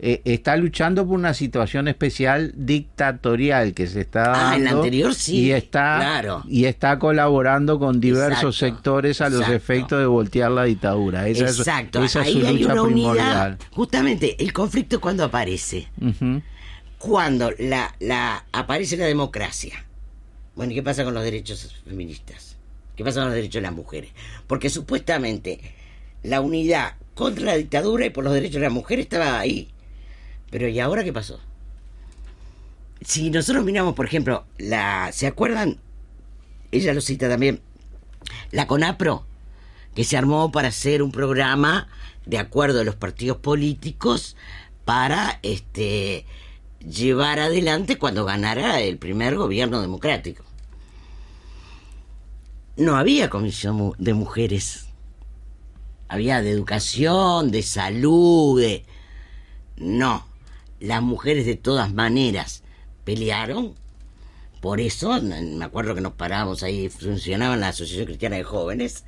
Eh, está luchando por una situación especial dictatorial que se está dando. Ah, en la anterior sí. Y está, y está colaborando con diversos sectores a los efectos de voltear la dictadura. exacto. esa Ahí hay una unidad. Justamente, el conflicto cuando aparece. Cuando la, la aparece la democracia. Bueno, ¿qué pasa con los derechos feministas? ¿Qué pasa con los derechos de las mujeres? Porque supuestamente la unidad contra la dictadura y por los derechos de la mujer estaba ahí. Pero ¿y ahora qué pasó? Si nosotros miramos, por ejemplo, la. ¿Se acuerdan? Ella lo cita también. La CONAPRO, que se armó para hacer un programa de acuerdo a los partidos políticos para este llevar adelante cuando ganara el primer gobierno democrático. No había comisión de mujeres había de educación, de salud, de... No, las mujeres de todas maneras pelearon. Por eso, me acuerdo que nos parábamos ahí, funcionaba la Asociación Cristiana de Jóvenes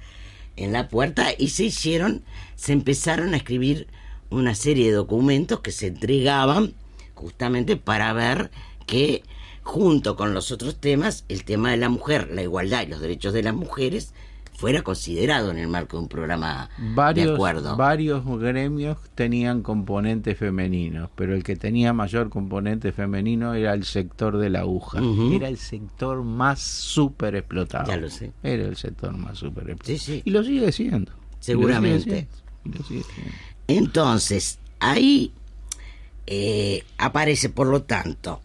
en la puerta y se hicieron, se empezaron a escribir una serie de documentos que se entregaban justamente para ver que junto con los otros temas, el tema de la mujer, la igualdad y los derechos de las mujeres fuera considerado en el marco de un programa varios, de acuerdo. Varios gremios tenían componentes femeninos, pero el que tenía mayor componente femenino era el sector de la aguja. Era el sector más súper explotado. Ya lo sé. Era el sector más súper explotado. Sí, sí. Y lo sigue siendo. Seguramente. Entonces, ahí eh, aparece, por lo tanto,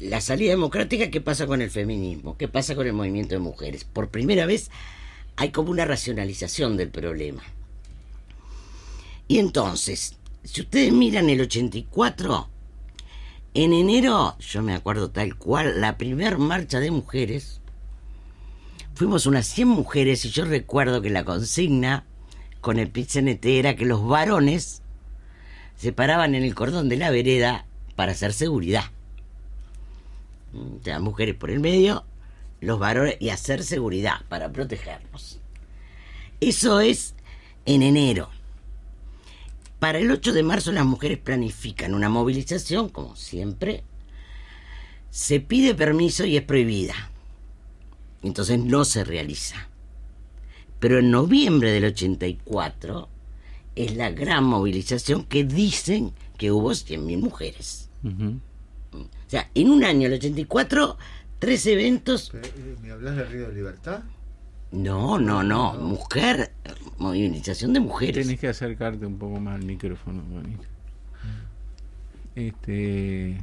la salida democrática, ¿qué pasa con el feminismo? ¿Qué pasa con el movimiento de mujeres? Por primera vez hay como una racionalización del problema. Y entonces, si ustedes miran el 84, en enero, yo me acuerdo tal cual, la primer marcha de mujeres, fuimos unas 100 mujeres y yo recuerdo que la consigna con el PITCNT era que los varones se paraban en el cordón de la vereda para hacer seguridad. O sea, mujeres por el medio, los varones y hacer seguridad para protegernos. Eso es en enero. Para el 8 de marzo las mujeres planifican una movilización, como siempre. Se pide permiso y es prohibida. Entonces no se realiza. Pero en noviembre del 84 es la gran movilización que dicen que hubo 100.000 mujeres. O sea, en un año, el 84, tres eventos. Eh, ¿Me hablas del Río de Libertad? No, no, no. Mujer, movilización de mujeres. Tenés que acercarte un poco más al micrófono, Juanito. Este.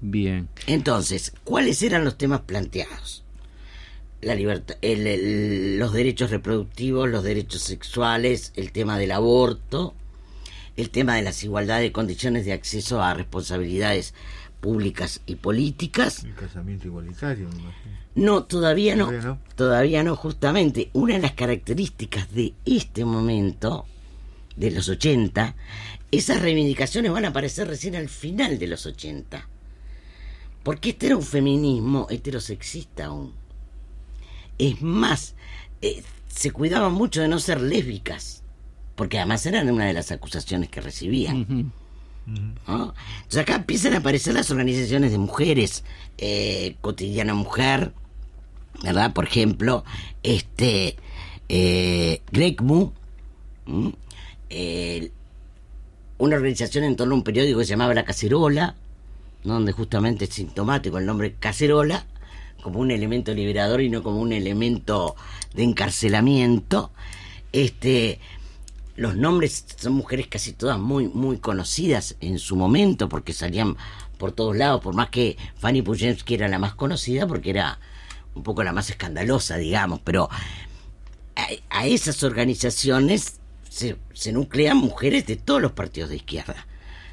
Bien. Entonces, ¿cuáles eran los temas planteados? La libertad, el- el- los derechos reproductivos, los derechos sexuales, el tema del aborto, el tema de las igualdades de condiciones de acceso a responsabilidades públicas y políticas. El casamiento igualitario, me imagino. No, todavía no. Todavía no. Todavía no, justamente. Una de las características de este momento, de los 80, esas reivindicaciones van a aparecer recién al final de los 80. Porque este era un feminismo heterosexista aún. Es más, eh, se cuidaban mucho de no ser lésbicas. Porque además eran una de las acusaciones que recibían. Entonces acá empiezan a aparecer las organizaciones de mujeres, eh, Cotidiana Mujer, ¿verdad? Por ejemplo, este eh. Eh, una organización en torno a un periódico que se llamaba La Cacerola, donde justamente es sintomático el nombre Cacerola, como un elemento liberador y no como un elemento de encarcelamiento. Este, los nombres son mujeres casi todas muy muy conocidas en su momento porque salían por todos lados, por más que Fanny Pujensky era la más conocida porque era un poco la más escandalosa, digamos, pero a, esas organizaciones se, se nuclean mujeres de todos los partidos de izquierda,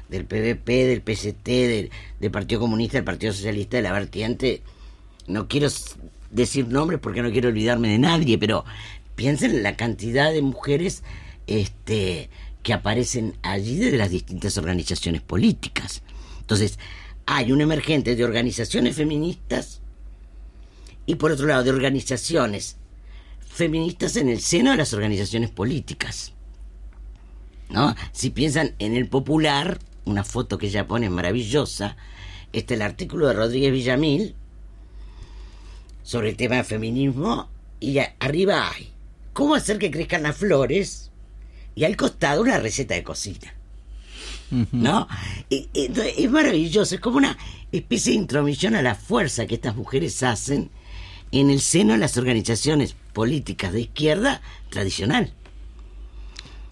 del PVP, del PST, del, del Partido Comunista, del Partido Socialista, de la Vertiente. No quiero decir nombres porque no quiero olvidarme de nadie, pero piensen en la cantidad de mujeres este, que aparecen allí de las distintas organizaciones políticas. Entonces, hay un emergente de organizaciones feministas y por otro lado de organizaciones feministas en el seno de las organizaciones políticas. ¿No? Si piensan en el popular, una foto que ella pone maravillosa, este el artículo de Rodríguez Villamil sobre el tema del feminismo y arriba hay cómo hacer que crezcan las flores y al costado una receta de cocina. ¿No? Y- es maravilloso, es como una especie de intromisión a la fuerza que estas mujeres hacen en el seno de las organizaciones políticas de izquierda tradicional.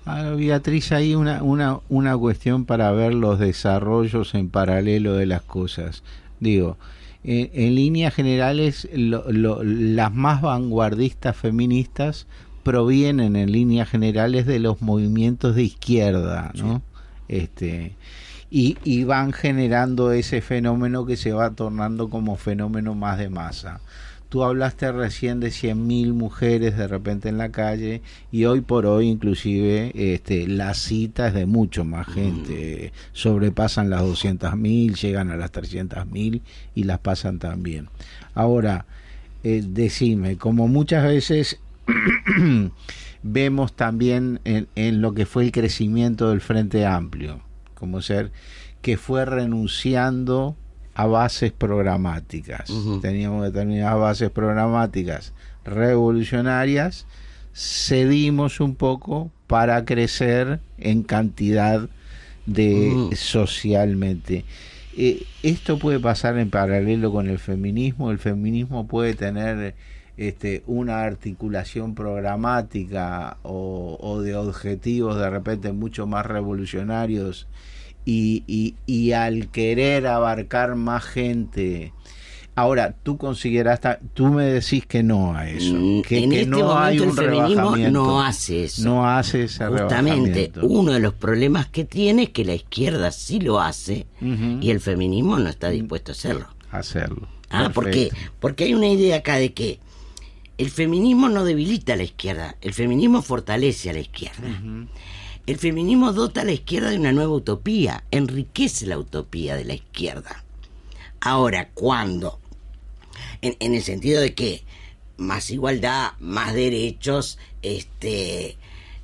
Ahora, Beatriz, hay una, una, una cuestión para ver los desarrollos en paralelo de las cosas. Digo, en, en líneas generales, lo- lo- las más vanguardistas feministas provienen en líneas generales de los movimientos de izquierda, ¿no? Este, y, y van generando ese fenómeno que se va tornando como fenómeno más de masa. Tú hablaste recién de 100.000 mujeres de repente en la calle y hoy por hoy inclusive este, la cita es de mucho más gente. Sobrepasan las 200.000, llegan a las 300.000 y las pasan también. Ahora, eh, decime, como muchas veces vemos también en, en lo que fue el crecimiento del Frente Amplio, como ser que fue renunciando a bases programáticas. Teníamos determinadas bases programáticas revolucionarias, cedimos un poco para crecer en cantidad de socialmente. Eh, esto puede pasar en paralelo con el feminismo. El feminismo puede tener este, una articulación programática o, o de objetivos de repente mucho más revolucionarios y, y, y al querer abarcar más gente Ahora, tú consideras, tú me decís que no a eso, Mm, que, en que este no momento hay el un feminismo rebajamiento. no hace eso. No hace ese Justamente, uno de los problemas que tiene es que la izquierda sí lo hace y el feminismo no está dispuesto a hacerlo. Hacerlo. Ah, ¿por qué? Perfecto. Porque hay una idea acá de que el feminismo no debilita a la izquierda, el feminismo fortalece a la izquierda. El feminismo dota a la izquierda de una nueva utopía, enriquece la utopía de la izquierda. Ahora, ¿cuándo? En, en el sentido de que más igualdad, más derechos, este,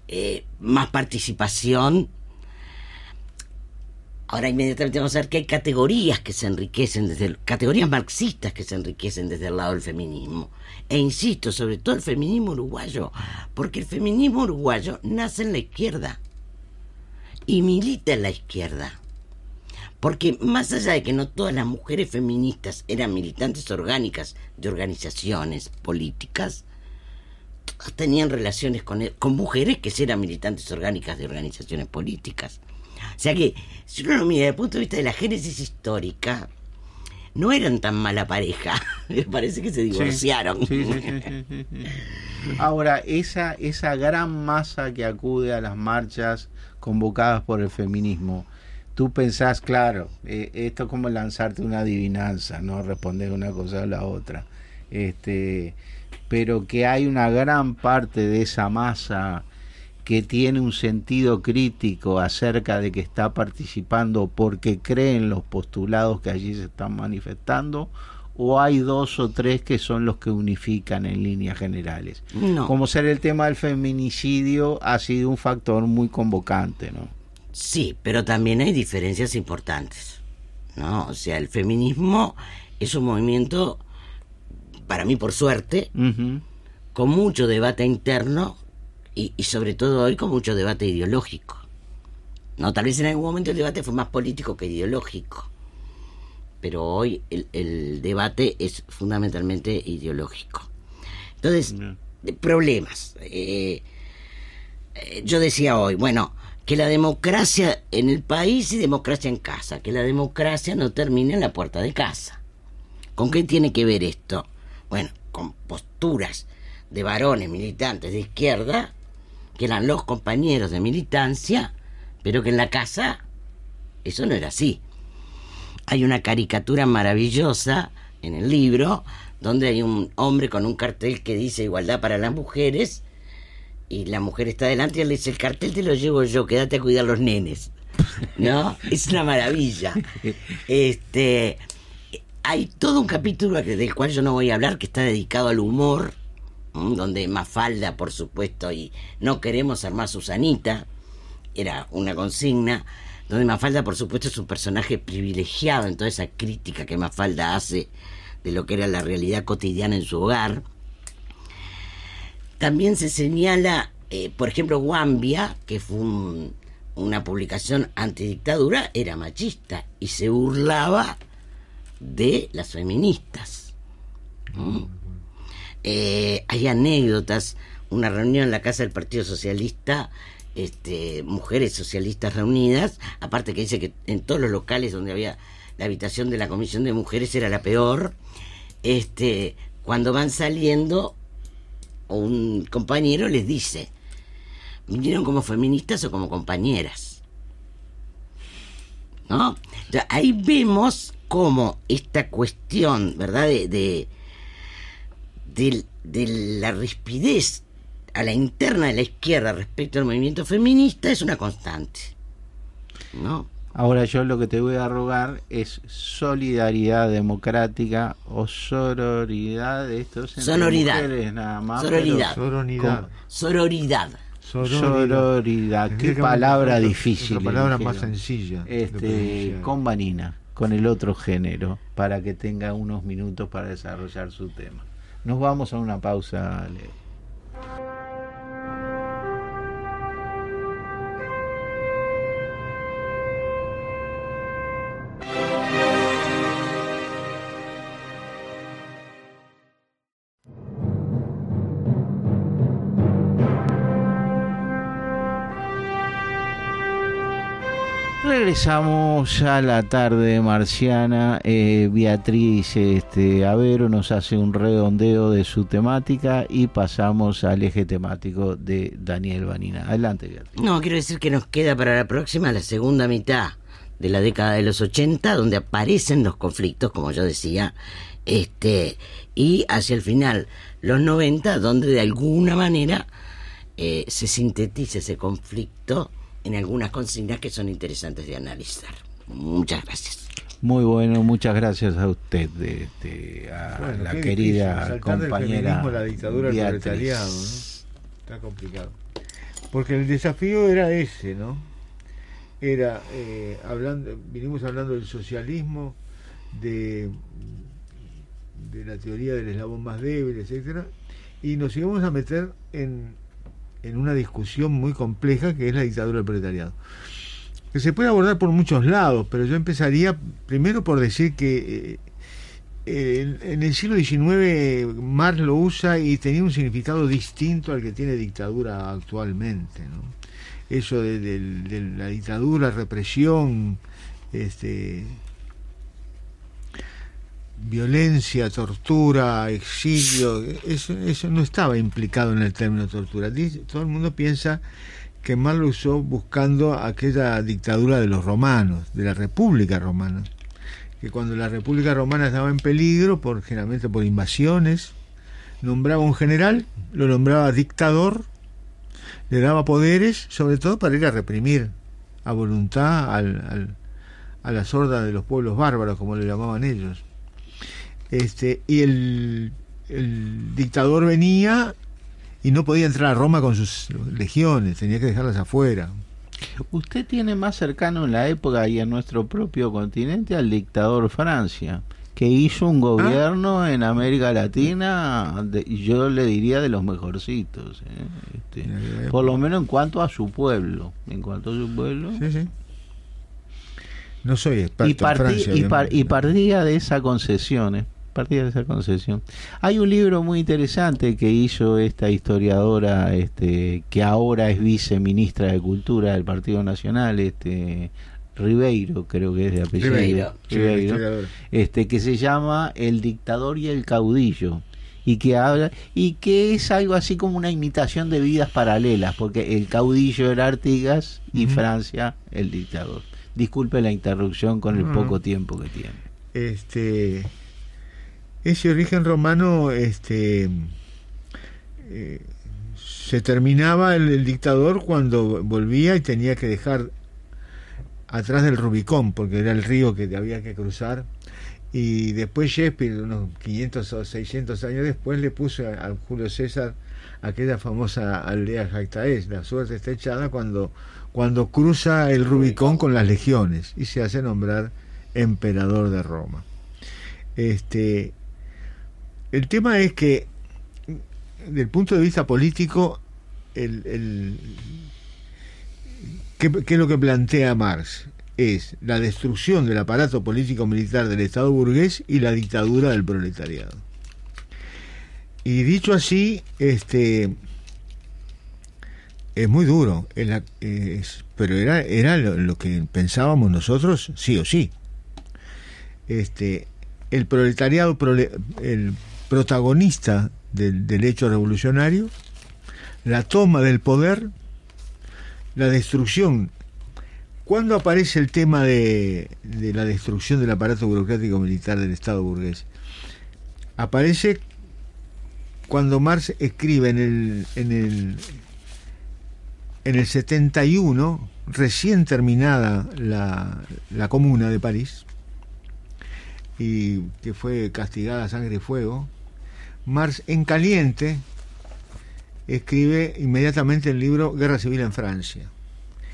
eh, más participación. Ahora inmediatamente vamos a ver que hay categorías que se enriquecen desde el- categorías marxistas que se enriquecen desde el lado del feminismo. E insisto, sobre todo el feminismo uruguayo, porque el feminismo uruguayo nace en la izquierda y milita en la izquierda. Porque más allá de que no todas las mujeres feministas eran militantes orgánicas de organizaciones políticas, todas tenían relaciones con, e- con mujeres que eran militantes orgánicas de organizaciones políticas. O sea que, si uno lo mira desde el punto de vista de la génesis histórica, no eran tan mala pareja. Me parece que se divorciaron. Sí, sí, sí. Ahora, esa, esa gran masa que acude a las marchas convocadas por el feminismo, tú pensás, claro, eh, esto es como lanzarte una adivinanza, no responder una cosa a la otra. Este, pero que hay una gran parte de esa masa que tiene un sentido crítico acerca de que está participando porque cree en los postulados que allí se están manifestando, o hay dos o tres que son los que unifican en líneas generales. No. Como ser el tema del feminicidio ha sido un factor muy convocante, ¿no? Sí, pero también hay diferencias importantes. ¿No? O sea, el feminismo es un movimiento, para mí por suerte, con mucho debate interno y, y sobre todo hoy con mucho debate ideológico. No, tal vez en algún momento el debate fue más político que ideológico. Pero hoy el, el debate es fundamentalmente ideológico. Entonces, de problemas. Eh, yo decía hoy, bueno, que la democracia en el país y democracia en casa, que la democracia no termine en la puerta de casa. ¿Con qué tiene que ver esto? Bueno, con posturas de varones militantes de izquierda, que eran los compañeros de militancia, pero que en la casa eso no era así. Hay una caricatura maravillosa en el libro donde hay un hombre con un cartel que dice igualdad para las mujeres y la mujer está delante y él le dice el cartel te lo llevo yo, quédate a cuidar los nenes. ¿No? Es una maravilla. Este hay todo un capítulo del cual yo no voy a hablar que está dedicado al humor. Donde Mafalda, por supuesto, y no queremos más Susanita, era una consigna, donde Mafalda, por supuesto, es un personaje privilegiado en toda esa crítica que Mafalda hace de lo que era la realidad cotidiana en su hogar. También se señala, eh, por ejemplo, Guambia, que fue un- una publicación antidictadura, era machista y se burlaba de las feministas. ¿Mm? Eh, hay anécdotas, una reunión en la casa del Partido Socialista, este, mujeres socialistas reunidas, aparte que dice que en todos los locales donde había la habitación de la comisión de mujeres era la peor, este, cuando van saliendo, un compañero les dice, ¿vinieron como feministas o como compañeras? ¿No? Ahí vemos cómo esta cuestión, ¿verdad? De, de, de- de la rispidez a la interna de la izquierda respecto al movimiento feminista es una constante. ¿No? Ahora yo lo que te voy a rogar es solidaridad democrática o sororidad de estos entre Sonoridad. mujeres nada más. Sororidad. Sororidad. Sororidad, qué palabra difícil. Otra palabra más sencilla. Este, con Vanina, con el otro género, para que tenga unos minutos para desarrollar su tema. Nos vamos a una pausa. Regresamos a la tarde marciana. Eh, Beatriz este, Avero nos hace un redondeo de su temática y pasamos al eje temático de Daniel Vanina. Adelante, Beatriz. No, quiero decir que nos queda para la próxima la segunda mitad de la década de los 80, donde aparecen los conflictos, como yo decía, este, y hacia el final, los 90, donde de alguna manera eh, se sintetiza ese conflicto en algunas consignas que son interesantes de analizar. Muchas gracias. Muy bueno, muchas gracias a usted, de, de- a Bueno, la querida difícil, saltar del compañera. feminismo a la dictadura del proletariado, ¿no? Está complicado. Porque el desafío era ese, ¿no? Era, eh, hablando, vinimos hablando del socialismo, de, de la teoría del eslabón más débil, etcétera, y nos íbamos a meter en, en una discusión muy compleja que es la dictadura del proletariado. Que se puede abordar por muchos lados, pero yo empezaría primero por decir que eh, en, el siglo XIX Marx lo usa y tenía un significado distinto al que tiene dictadura actualmente. ¿no? Eso de, de- de la dictadura, represión, este, violencia, tortura, exilio, eso, eso no estaba implicado en el término tortura. Todo el mundo piensa que Marx lo usó buscando aquella dictadura de los romanos, de la República Romana que cuando la República Romana estaba en peligro, por, generalmente por invasiones, nombraba un general, lo nombraba dictador, le daba poderes, sobre todo para ir a reprimir a voluntad al- a las hordas de los pueblos bárbaros, como le llamaban ellos. Este, y el, el dictador venía y no podía entrar a Roma con sus legiones, tenía que dejarlas afuera. Usted tiene más cercano en la época y en nuestro propio continente al dictador Francia, que hizo Ah. un gobierno en América Latina, de- yo le diría de los mejorcitos, ¿eh? Este, por lo menos en cuanto a su pueblo, en cuanto a su pueblo. Sí, sí. No soy experto y, partí- en Francia. y, par- y partía de esa concesión, ¿eh? Partía de esa concesión. Hay un libro muy interesante que hizo esta historiadora, este, que ahora es viceministra de Cultura del Partido Nacional, este Ribeiro, creo que es de apellido. Ribeiro. Ribeiro, este, que se llama El dictador y el caudillo y que habla y que es algo así como una imitación de vidas paralelas porque el caudillo era Artigas y. Francia el dictador disculpe la interrupción con el poco tiempo que tiene este ese origen romano este eh, se terminaba el, dictador cuando volvía y tenía que dejar atrás del Rubicón porque era el río que había que cruzar y después Shakespeare unos 500 o 600 años después le puso a Julio César aquella famosa aldea Jactaes la suerte está echada cuando cuando cruza el Rubicón con las legiones y se hace nombrar emperador de Roma. Este, el tema es que, del punto de vista político, el, el- ¿qué, es lo que plantea Marx? Es la destrucción del aparato político-militar del Estado burgués y la dictadura del proletariado. Y dicho así, este es muy duro, pero era, era lo, lo que pensábamos nosotros, sí o sí. Este, el proletariado, prole- el protagonista del, hecho revolucionario, la toma del poder, la destrucción. ¿Cuándo aparece el tema de, de la destrucción del aparato burocrático militar del Estado burgués? Aparece cuando Marx escribe en el, en el, en el 71, recién terminada la, la comuna de París, y que fue castigada a sangre y fuego, Marx en caliente escribe inmediatamente el libro Guerra Civil en Francia.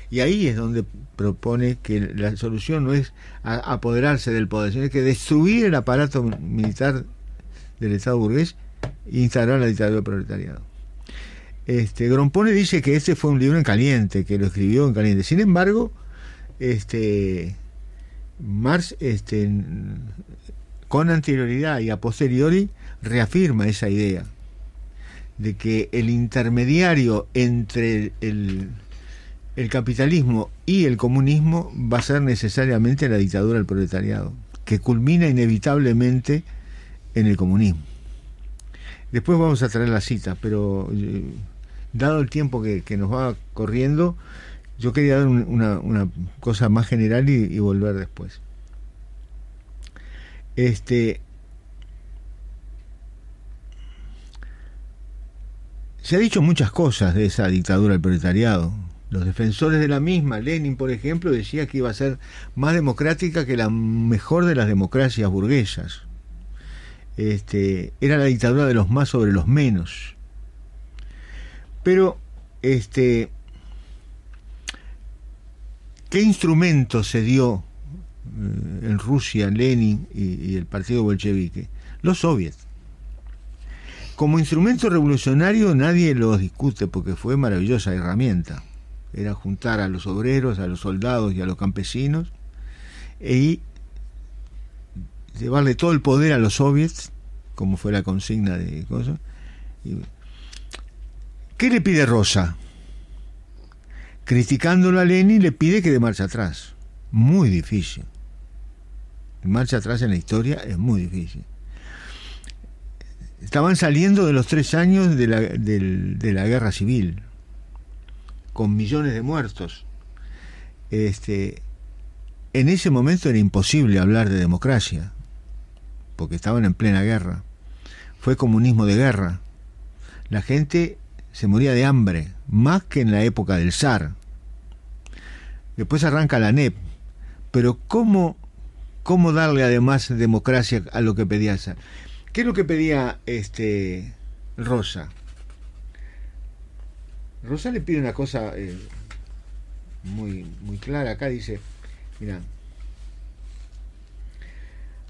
Y ahí es donde propone que la solución no es apoderarse del poder, sino que destruir el aparato militar del Estado burgués e instalar la dictadura del proletariado. Este, Grompone dice que este fue un libro en caliente, que lo escribió en caliente. Sin embargo, este, Marx este, con anterioridad y a posteriori reafirma esa idea de que el intermediario entre el, capitalismo y el comunismo va a ser necesariamente la dictadura del proletariado, que culmina inevitablemente en el comunismo. Después vamos a traer la cita, pero eh, dado el tiempo que, nos va corriendo, yo quería dar una, una, cosa más general y, y, volver después. Este, se ha dicho muchas cosas de esa dictadura del proletariado. Los defensores de la misma, Lenin, por ejemplo, decía que iba a ser más democrática que la mejor de las democracias burguesas. Este, era la dictadura de los más sobre los menos. Pero, este, ¿qué instrumento se dio eh, en Rusia, Lenin y, y el partido bolchevique? Los soviets. Como instrumento revolucionario nadie lo discute porque fue maravillosa herramienta era juntar a los obreros, a los soldados y a los campesinos y llevarle todo el poder a los soviets, como fue la consigna de cosas. ¿Qué le pide Rosa? Criticándolo a Lenin le pide que de marcha atrás. Muy difícil. Marcha atrás en la historia es muy difícil. Estaban saliendo de los tres años de la, de la guerra civil con millones de muertos. Este, en ese momento era imposible hablar de democracia, porque estaban en plena guerra. Fue comunismo de guerra. La gente se moría de hambre, más que en la época del zar. Después arranca la NEP. Pero ¿cómo, cómo darle además democracia a lo que pedía zar? ¿Qué es lo que pedía este Rosa? Rosa le pide una cosa eh, muy, muy clara. Acá dice, mira,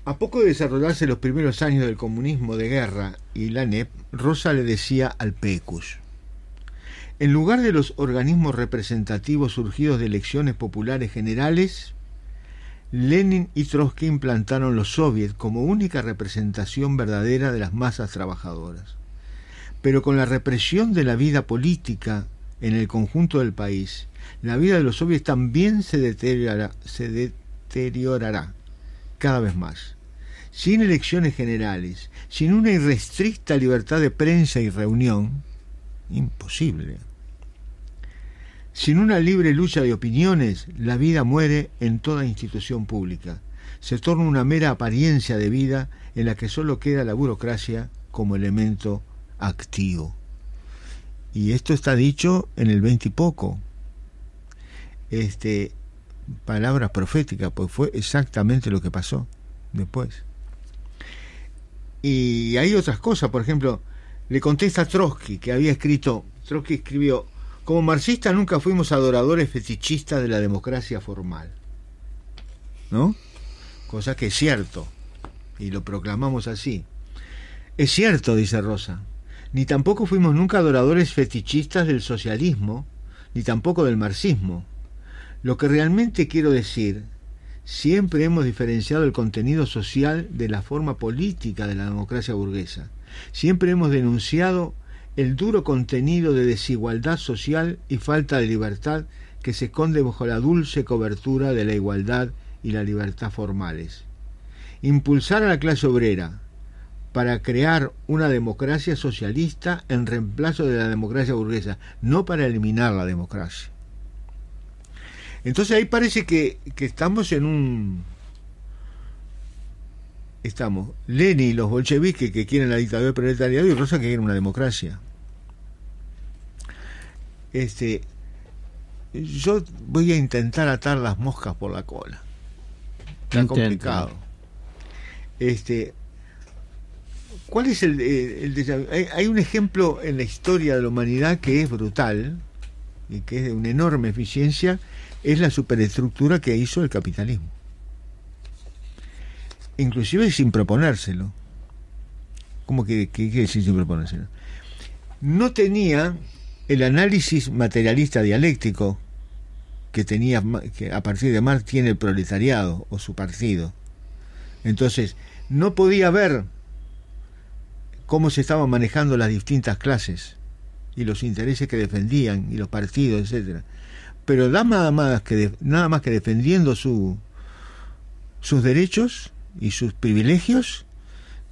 a poco de desarrollarse los primeros años del comunismo de guerra y la NEP, Rosa le decía al PECUS, en lugar de los organismos representativos surgidos de elecciones populares generales, Lenin y Trotsky implantaron los soviets como única representación verdadera de las masas trabajadoras pero con la represión de la vida política en el conjunto del país, la vida de los soviets también se deteriorará, se deteriorará cada vez más. Sin elecciones generales, sin una irrestricta libertad de prensa y reunión, imposible. Sin una libre lucha de opiniones, la vida muere en toda institución pública. Se torna una mera apariencia de vida en la que solo queda la burocracia como elemento activo. Y esto está dicho en el veinte y poco. Este, palabras proféticas, pues fue exactamente lo que pasó después. Y hay otras cosas, por ejemplo, le contesta Trotsky, que había escrito, Trotsky escribió, como marxista nunca fuimos adoradores fetichistas de la democracia formal. ¿No? Cosa que es cierto, y lo proclamamos así. Es cierto, dice Rosa, ni tampoco fuimos nunca adoradores fetichistas del socialismo, ni tampoco del marxismo. Lo que realmente quiero decir, siempre hemos diferenciado el contenido social de la forma política de la democracia burguesa. Siempre hemos denunciado el duro contenido de desigualdad social y falta de libertad que se esconde bajo la dulce cobertura de la igualdad y la libertad formales. Impulsar a la clase obrera, para crear una democracia socialista en reemplazo de la democracia burguesa, no para eliminar la democracia. Entonces ahí parece que, estamos en un... Estamos Lenin y los bolcheviques que quieren la dictadura del proletariado y Rosa que quieren una democracia. Este, yo voy a intentar atar las moscas por la cola. Está complicado. Este, ¿Cuál es el, eh, hay, un ejemplo en la historia de la humanidad que es brutal y que es de una enorme eficiencia, es la superestructura que hizo el capitalismo. Inclusive sin proponérselo. ¿Cómo que, que, sin proponérselo? No tenía el análisis materialista dialéctico que tenía que a partir de Marx tiene el proletariado o su partido. Entonces, no podía ver cómo se estaban manejando las distintas clases y los intereses que defendían y los partidos, etcétera, pero nada más que, nada más que defendiendo su, sus derechos y sus privilegios,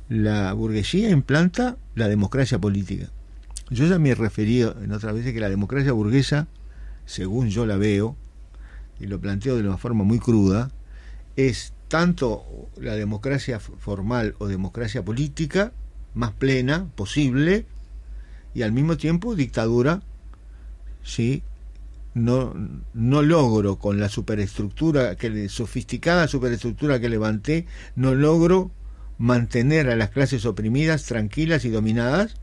la burguesía implanta la democracia política. Yo ya me he referido en otras veces que la democracia burguesa, según yo la veo, y lo planteo de una forma muy cruda, es tanto la democracia formal o democracia política más plena posible y al mismo tiempo dictadura sí no, no logro con la superestructura que sofisticada superestructura que levanté no logro mantener a las clases oprimidas tranquilas y dominadas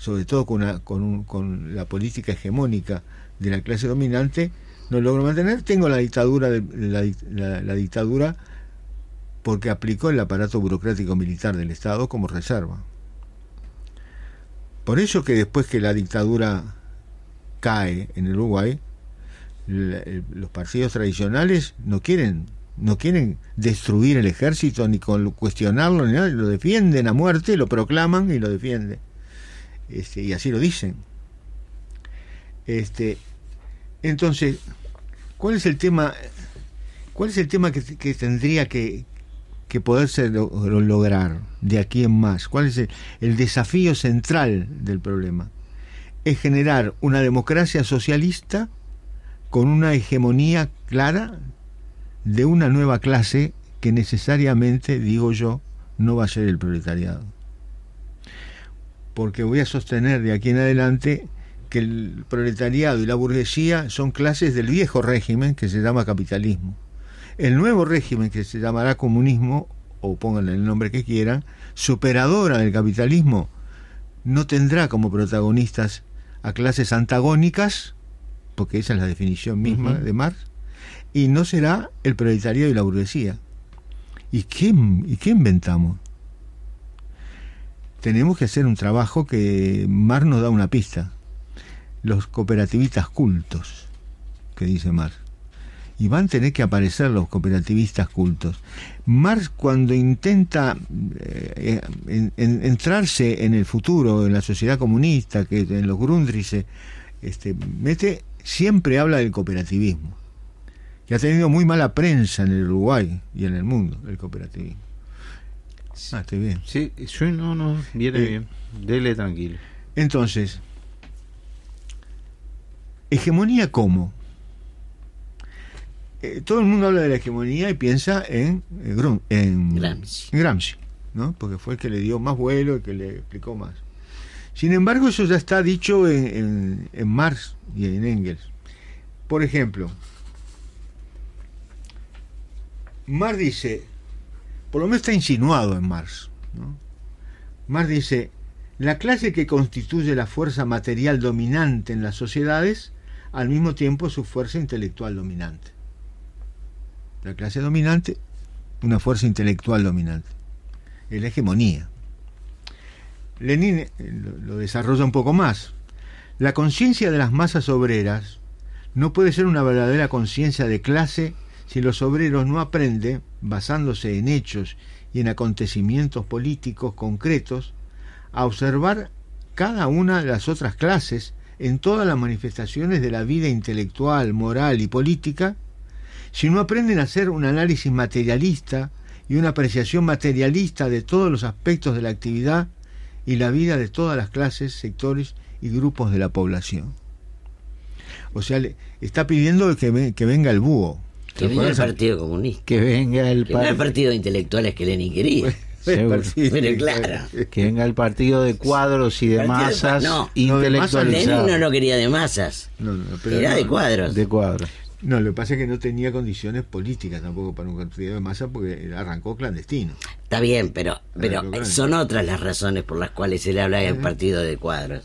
sobre todo con, con, con la política hegemónica de la clase dominante no logro mantener tengo la dictadura de, la, la dictadura porque aplicó el aparato burocrático militar del Estado como reserva por eso que después que la dictadura cae en el Uruguay, los partidos tradicionales no quieren no quieren destruir el ejército ni cuestionarlo ni nada, lo defienden a muerte, lo proclaman y lo defienden. Este, y así lo dicen. Este, entonces, ¿cuál es el tema? ¿Cuál es el tema que, que tendría que, que poderse lograr de aquí en más? ¿Cuál es el desafío central del problema? es generar una democracia socialista con una hegemonía clara de una nueva clase que necesariamente, digo yo, no va a ser el proletariado. Porque voy a sostener de aquí en adelante que el proletariado y la burguesía son clases del viejo régimen que se llama capitalismo. El nuevo régimen que se llamará comunismo, o pónganle el nombre que quieran, superadora del capitalismo, no tendrá como protagonistas a clases antagónicas, porque esa es la definición misma de Marx, y no será el proletariado y la burguesía. ¿Y qué, ¿Y qué inventamos? Tenemos que hacer un trabajo que Marx nos da una pista. Los cooperativistas cultos, que dice Marx y van a tener que aparecer los cooperativistas cultos. Marx cuando intenta eh, entrarse en el futuro, en la sociedad comunista, que en los Grundrisse se este, mete, siempre habla del cooperativismo, que ha tenido muy mala prensa en el Uruguay y en el mundo, el cooperativismo. Ah, estoy bien. Sí, yo no, no, viene eh, bien. Dele tranquilo. Entonces, hegemonía cómo? Eh, todo el mundo habla de la hegemonía y piensa en, en, Gramsci. ¿no? porque fue el que le dio más vuelo, el que le explicó más. Sin embargo, eso ya está dicho en, en, Marx y en Engels. Por ejemplo, Marx dice, por lo menos está insinuado en Marx, ¿no? Marx dice, la clase que constituye la fuerza material dominante en las sociedades, al mismo tiempo su fuerza intelectual dominante la clase dominante, una fuerza intelectual dominante. Es la hegemonía. Lenin eh, lo desarrolla un poco más. La conciencia de las masas obreras no puede ser una verdadera conciencia de clase si los obreros no aprenden, basándose en hechos y en acontecimientos políticos concretos, a observar cada una de las otras clases en todas las manifestaciones de la vida intelectual, moral y política si no aprenden a hacer un análisis materialista y una apreciación materialista de todos los aspectos de la actividad y la vida de todas las clases, sectores y grupos de la población. O sea, está pidiendo que, venga el búho. Que venga el Partido Comunista. Que venga el, partido de intelectuales que Lenin quería. Pero claro. Que venga el partido de cuadros y de masas no, Lenin no lo quería de masas. Era de cuadros. De cuadros. No, lo que pasa es que no tenía condiciones políticas tampoco para un partido de masa porque arrancó clandestino. Está bien, pero, pero son otras las razones por las cuales se le habla del partido de cuadros.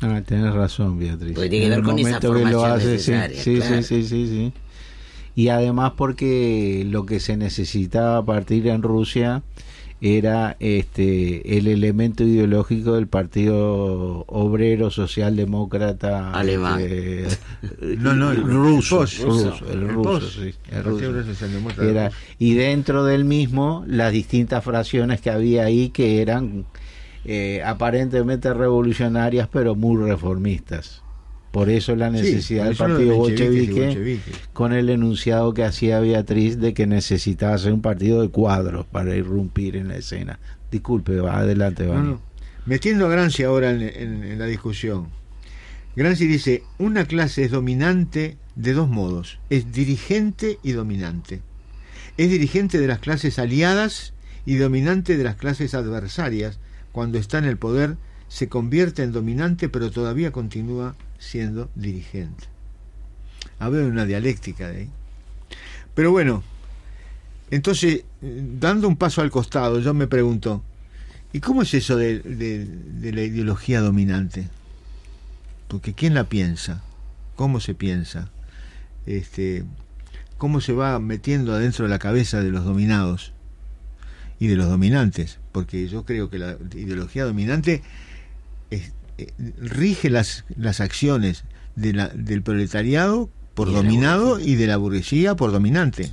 Ah, tienes razón, Beatriz. Porque tiene que ver con esa formación necesaria. Sí, sí, sí, sí, sí. Y además porque lo que se necesitaba a partir en Rusia era este el elemento ideológico del Partido Obrero Socialdemócrata alemán. Este, no, no, el ruso, el ruso, sí, era, y dentro del mismo las distintas fracciones que había ahí que eran eh, aparentemente revolucionarias pero muy reformistas. Por eso la necesidad del partido bolchevique, con el enunciado que hacía Beatriz de que necesitaba ser un partido de cuadros para irrumpir en la escena. Disculpe, va adelante, va. Metiendo a Granci ahora en, la discusión. Granci dice, una clase es dominante de dos modos, es dirigente y dominante. Es dirigente de las clases aliadas y dominante de las clases adversarias. Cuando está en el poder, se convierte en dominante, pero todavía continúa siendo dirigente. Había una dialéctica de ahí. Pero bueno, entonces, dando un paso al costado, yo me pregunto, ¿y cómo es eso de, de, la ideología dominante? Porque ¿quién la piensa? ¿Cómo se piensa? Este, ¿Cómo se va metiendo adentro de la cabeza de los dominados y de los dominantes? Porque yo creo que la ideología dominante es, rige las, las acciones de la, del proletariado por dominado y de la burguesía por dominante.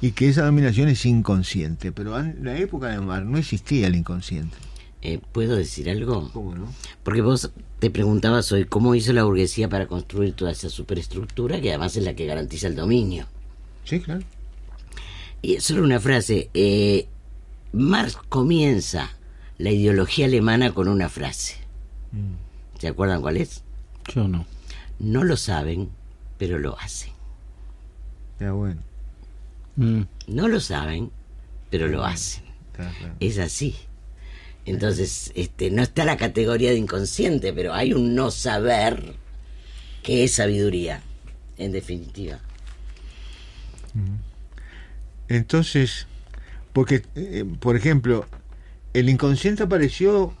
Y que esa dominación es inconsciente. Pero en la época de Mar no existía el inconsciente. Eh, ¿Puedo decir algo? ¿Cómo no? Porque vos te preguntabas hoy cómo hizo la burguesía para construir toda esa superestructura que además es la que garantiza el dominio. Sí, claro. Y solo una frase. Eh, Marx comienza la ideología alemana con una frase. Mm. ¿Se acuerdan cuál es? Yo no. No lo saben, pero lo hacen. Ya bueno. Mm. No lo saben, pero lo hacen. Es así. Entonces, este, no está la categoría de inconsciente, pero hay un no saber que es sabiduría, en definitiva. Entonces, porque, eh, por ejemplo, el inconsciente apareció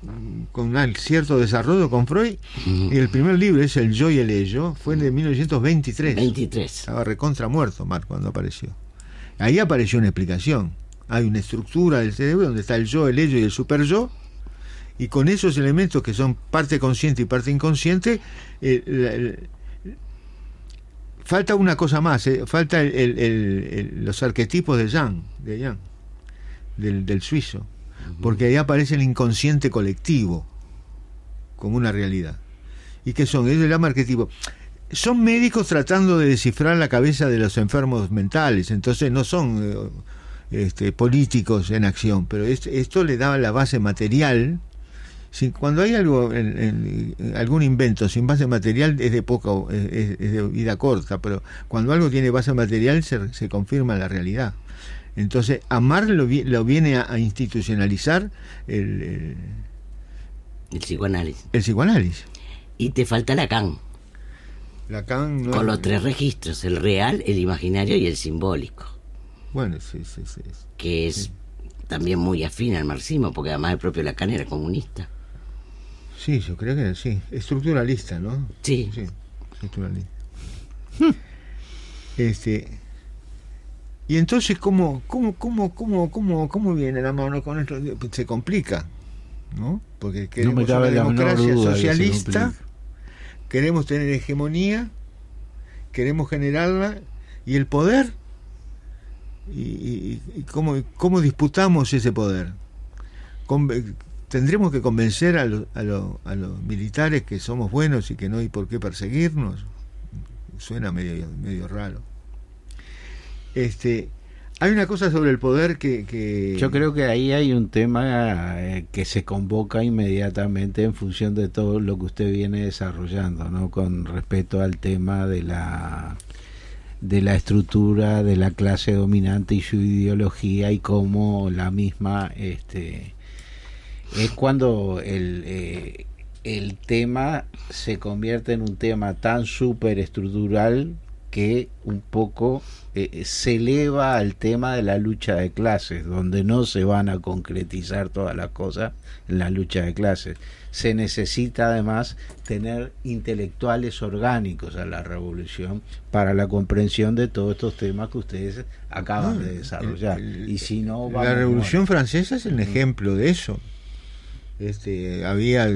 con un cierto desarrollo con Freud y el primer libro es El yo y el ello, fue de 1923. 23. Estaba recontra muerto Marx cuando apareció. Ahí apareció una explicación. Hay una estructura del cerebro donde está el yo, el ello y el super yo y con esos elementos que son parte consciente y parte inconsciente, eh, falta una cosa más, eh, falta los arquetipos de Jan, de Jan del, del suizo porque ahí aparece el inconsciente colectivo como una realidad. ¿Y qué son? Es el arquetipo. Son médicos tratando de descifrar la cabeza de los enfermos mentales, entonces no son eh, este, políticos en acción, pero esto le da la base material. cuando hay algo, en, algún invento sin base material es de poca, es, de vida corta, pero cuando algo tiene base material se, se confirma la realidad. Entonces, Amar lo, lo viene a, institucionalizar el, el, psicoanálisis. El psicoanálisis. Y te falta Lacan. Lacan Con los tres registros, el real, el imaginario y el simbólico. Bueno, sí, sí, sí. Que es también muy afín al marxismo, porque además el propio Lacan era comunista. Sí, yo creo que sí. Estructuralista, ¿no? Sí. Sí, estructuralista. este y entonces, ¿cómo, cómo, cómo, cómo, cómo, cómo viene la mano con esto? Se complica, ¿no? Porque queremos una democracia socialista, queremos tener hegemonía, queremos generarla, y el poder, y, cómo, cómo, disputamos ese poder. tendremos que convencer a, a, a los militares que somos buenos y que no hay por qué perseguirnos. Suena medio, medio raro. Este, hay una cosa sobre el poder que, Yo creo que ahí hay un tema eh, que se convoca inmediatamente en función de todo lo que usted viene desarrollando, ¿no? Con respecto al tema de la de la estructura de la clase dominante y su ideología y cómo la misma este es cuando el eh, el tema se convierte en un tema tan superestructural que un poco eh, eh, se eleva al tema de la lucha de clases, donde no se van a concretizar todas las cosas en la lucha de clases. Se necesita además tener intelectuales orgánicos a la revolución para la comprensión de todos estos temas que ustedes acaban de desarrollar. y si no, la revolución francesa es el ejemplo de eso. Este, había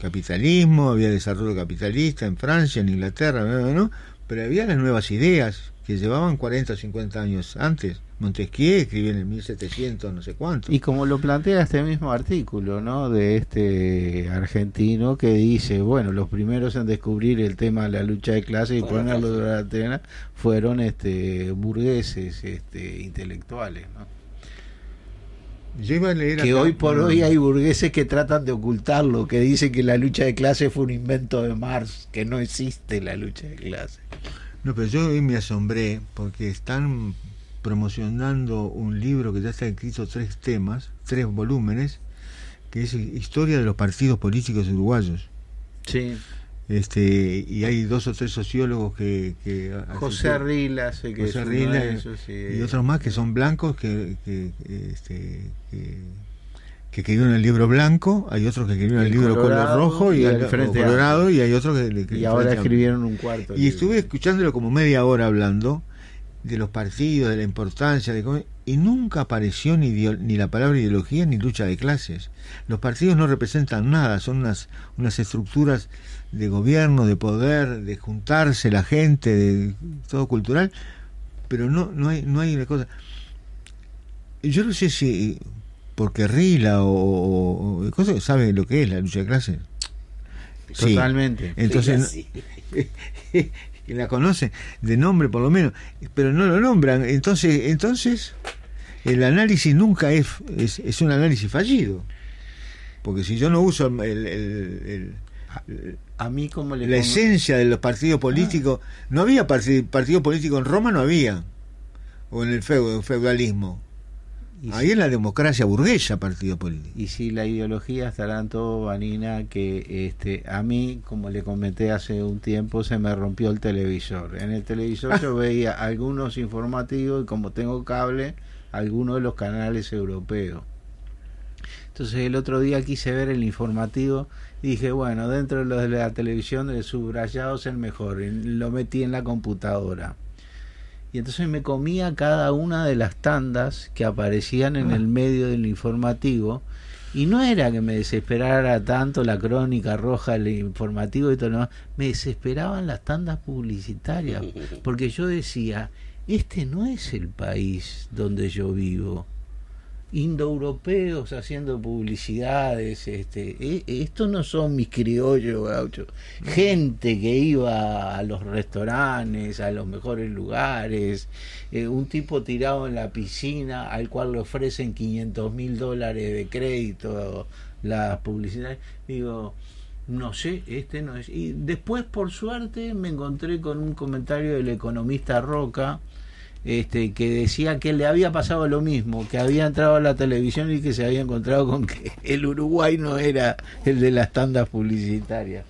capitalismo, había desarrollo capitalista en Francia, en Inglaterra, ¿no? pero había las nuevas ideas que llevaban 40 o 50 años antes. Montesquieu escribió en el 1700, no sé cuánto. Y como lo plantea este mismo artículo, ¿no? De este argentino que dice, bueno, los primeros en descubrir el tema de la lucha de clases y ponerlo de la antena fueron este burgueses, este intelectuales, ¿no? Yo iba a leer que acá- hoy por no, hoy hay burgueses que tratan de ocultarlo, que dicen que la lucha de clases fue un invento de Marx, que no existe la lucha de clases. No, pero yo hoy me asombré porque están promocionando un libro que ya está escrito tres temas, tres volúmenes, que es Historia de los partidos políticos uruguayos. Sí. Este, y hay dos o tres sociólogos que... que José Rila, sé que José es Rila de esos, sí. y otros más que son blancos que, que, este, que, que escribieron el libro blanco, hay otros que escribieron el, El libro color rojo y, y el colorado y hay otros que, que- Y ahora escribieron un cuarto. Y libro. estuve escuchándolo como media hora hablando de los partidos, de la importancia, de cómo- y nunca apareció ni, ni la palabra ideología ni lucha de clases. Los partidos no representan nada, son unas, unas estructuras de gobierno, de poder, de juntarse la gente, de todo cultural, pero no, no hay, no hay una cosa. Yo no sé si porque Rila o, o, o cosas sabe lo que es la lucha de clases. Sí. Totalmente. Entonces, Sí, que la conocen de nombre por lo menos, pero no lo nombran. Entonces, entonces el análisis nunca es, es, es un análisis fallido. Porque si yo no uso el, el- el- el- A mí como le la esencia de los partidos políticos, no había parti- partido político en Roma, no había, o en el feu- feudalismo. Y, Ahí en la democracia burguesa partido político. y si la ideología estará en todo, Vanina, que este a mí, como le comenté hace un tiempo, se me rompió el televisor. En el televisor yo veía algunos informativos y como tengo cable, algunos de los canales europeos. Entonces el otro día quise ver el informativo y dije, bueno, dentro de los de la televisión el subrayado es el mejor. y lo metí en la computadora. Y entonces me comía cada una de las tandas que aparecían en el medio del informativo. Y no era que me desesperara tanto la crónica roja, el informativo y todo lo demás. Me desesperaban las tandas publicitarias. Porque yo decía, este no es el país donde yo vivo indoeuropeos haciendo publicidades, este, e- estos no son mis criollos gauchos, gente que iba a los restaurantes, a los mejores lugares, eh, un tipo tirado en la piscina al cual le ofrecen 500 mil dólares de crédito las publicidades, digo, no sé, este no es. Y después, por suerte, me encontré con un comentario del economista Roca, este, que decía que le había pasado lo mismo, que había entrado a la televisión y que se había encontrado con que el Uruguay no era el de las tandas publicitarias.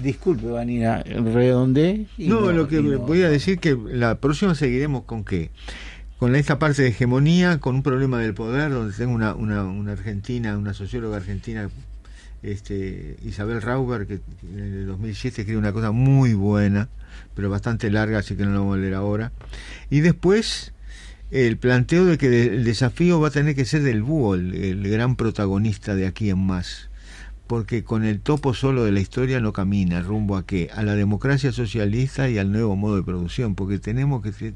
Disculpe, Vanina, redondé. y No, lo que no. voy a decir que la próxima seguiremos con qué. Con esta parte de hegemonía, con un problema del poder, donde tengo una, una, una argentina, una socióloga argentina, este, Isabel Rauber, que en el 2007 escribe una cosa muy buena, pero bastante larga, así que no la vamos a leer ahora. Y después el planteo de que el desafío va a tener que ser del búho, el, gran protagonista de aquí en más porque con el topo solo de la historia no camina rumbo a qué a la democracia socialista y al nuevo modo de producción porque tenemos que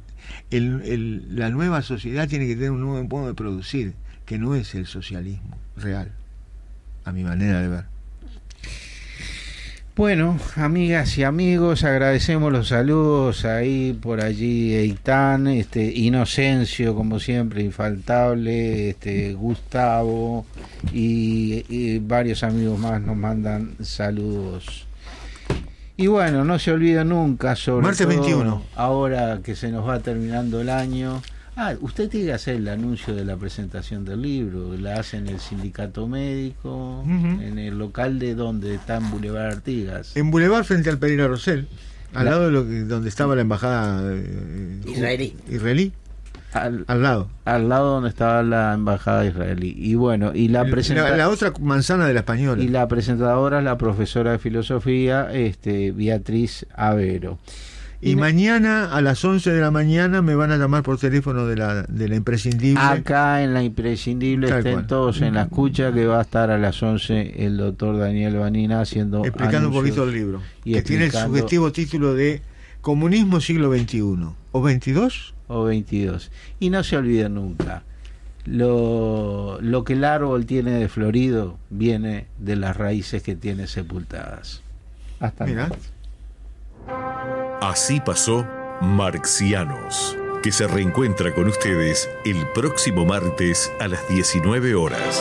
el, el- la nueva sociedad tiene que tener un nuevo modo de producir que no es el socialismo real a mi manera de ver Bueno, amigas y amigos, agradecemos los saludos ahí por allí Eitan, este Inocencio como siempre infaltable, este Gustavo y, y varios amigos más nos mandan saludos. Y bueno, no se olvide nunca sobre Martes todo 21. ahora que se nos va terminando el año. Ah, usted tiene que hacer el anuncio de la presentación del libro, la hace en el sindicato médico, en el local de donde está en Boulevard Artigas. en Boulevard frente al Pereira Rosell al La- lado de lo que, donde estaba la embajada eh, Israelí. israelí Al, al lado al lado donde estaba la embajada israelí. Y bueno, y la, presenta- la, la otra manzana de la española y la presentadora es la profesora de filosofía, este Beatriz Avero. Y mañana a las 11 de la mañana me van a llamar por teléfono de la, de la imprescindible Acá en la imprescindible Tal estén cual. todos en la escucha que va a estar a las 11 el doctor Daniel Vanina haciendo explicando un poquito el libro, y que tiene el sugestivo título de Comunismo siglo XXI, ¿O 22? O 22. Y no se olviden nunca, lo, lo que el árbol tiene de florido viene de las raíces que tiene sepultadas. Hasta Mira. Así pasó Marxianos, que se reencuentra con ustedes el próximo martes a las 19 horas.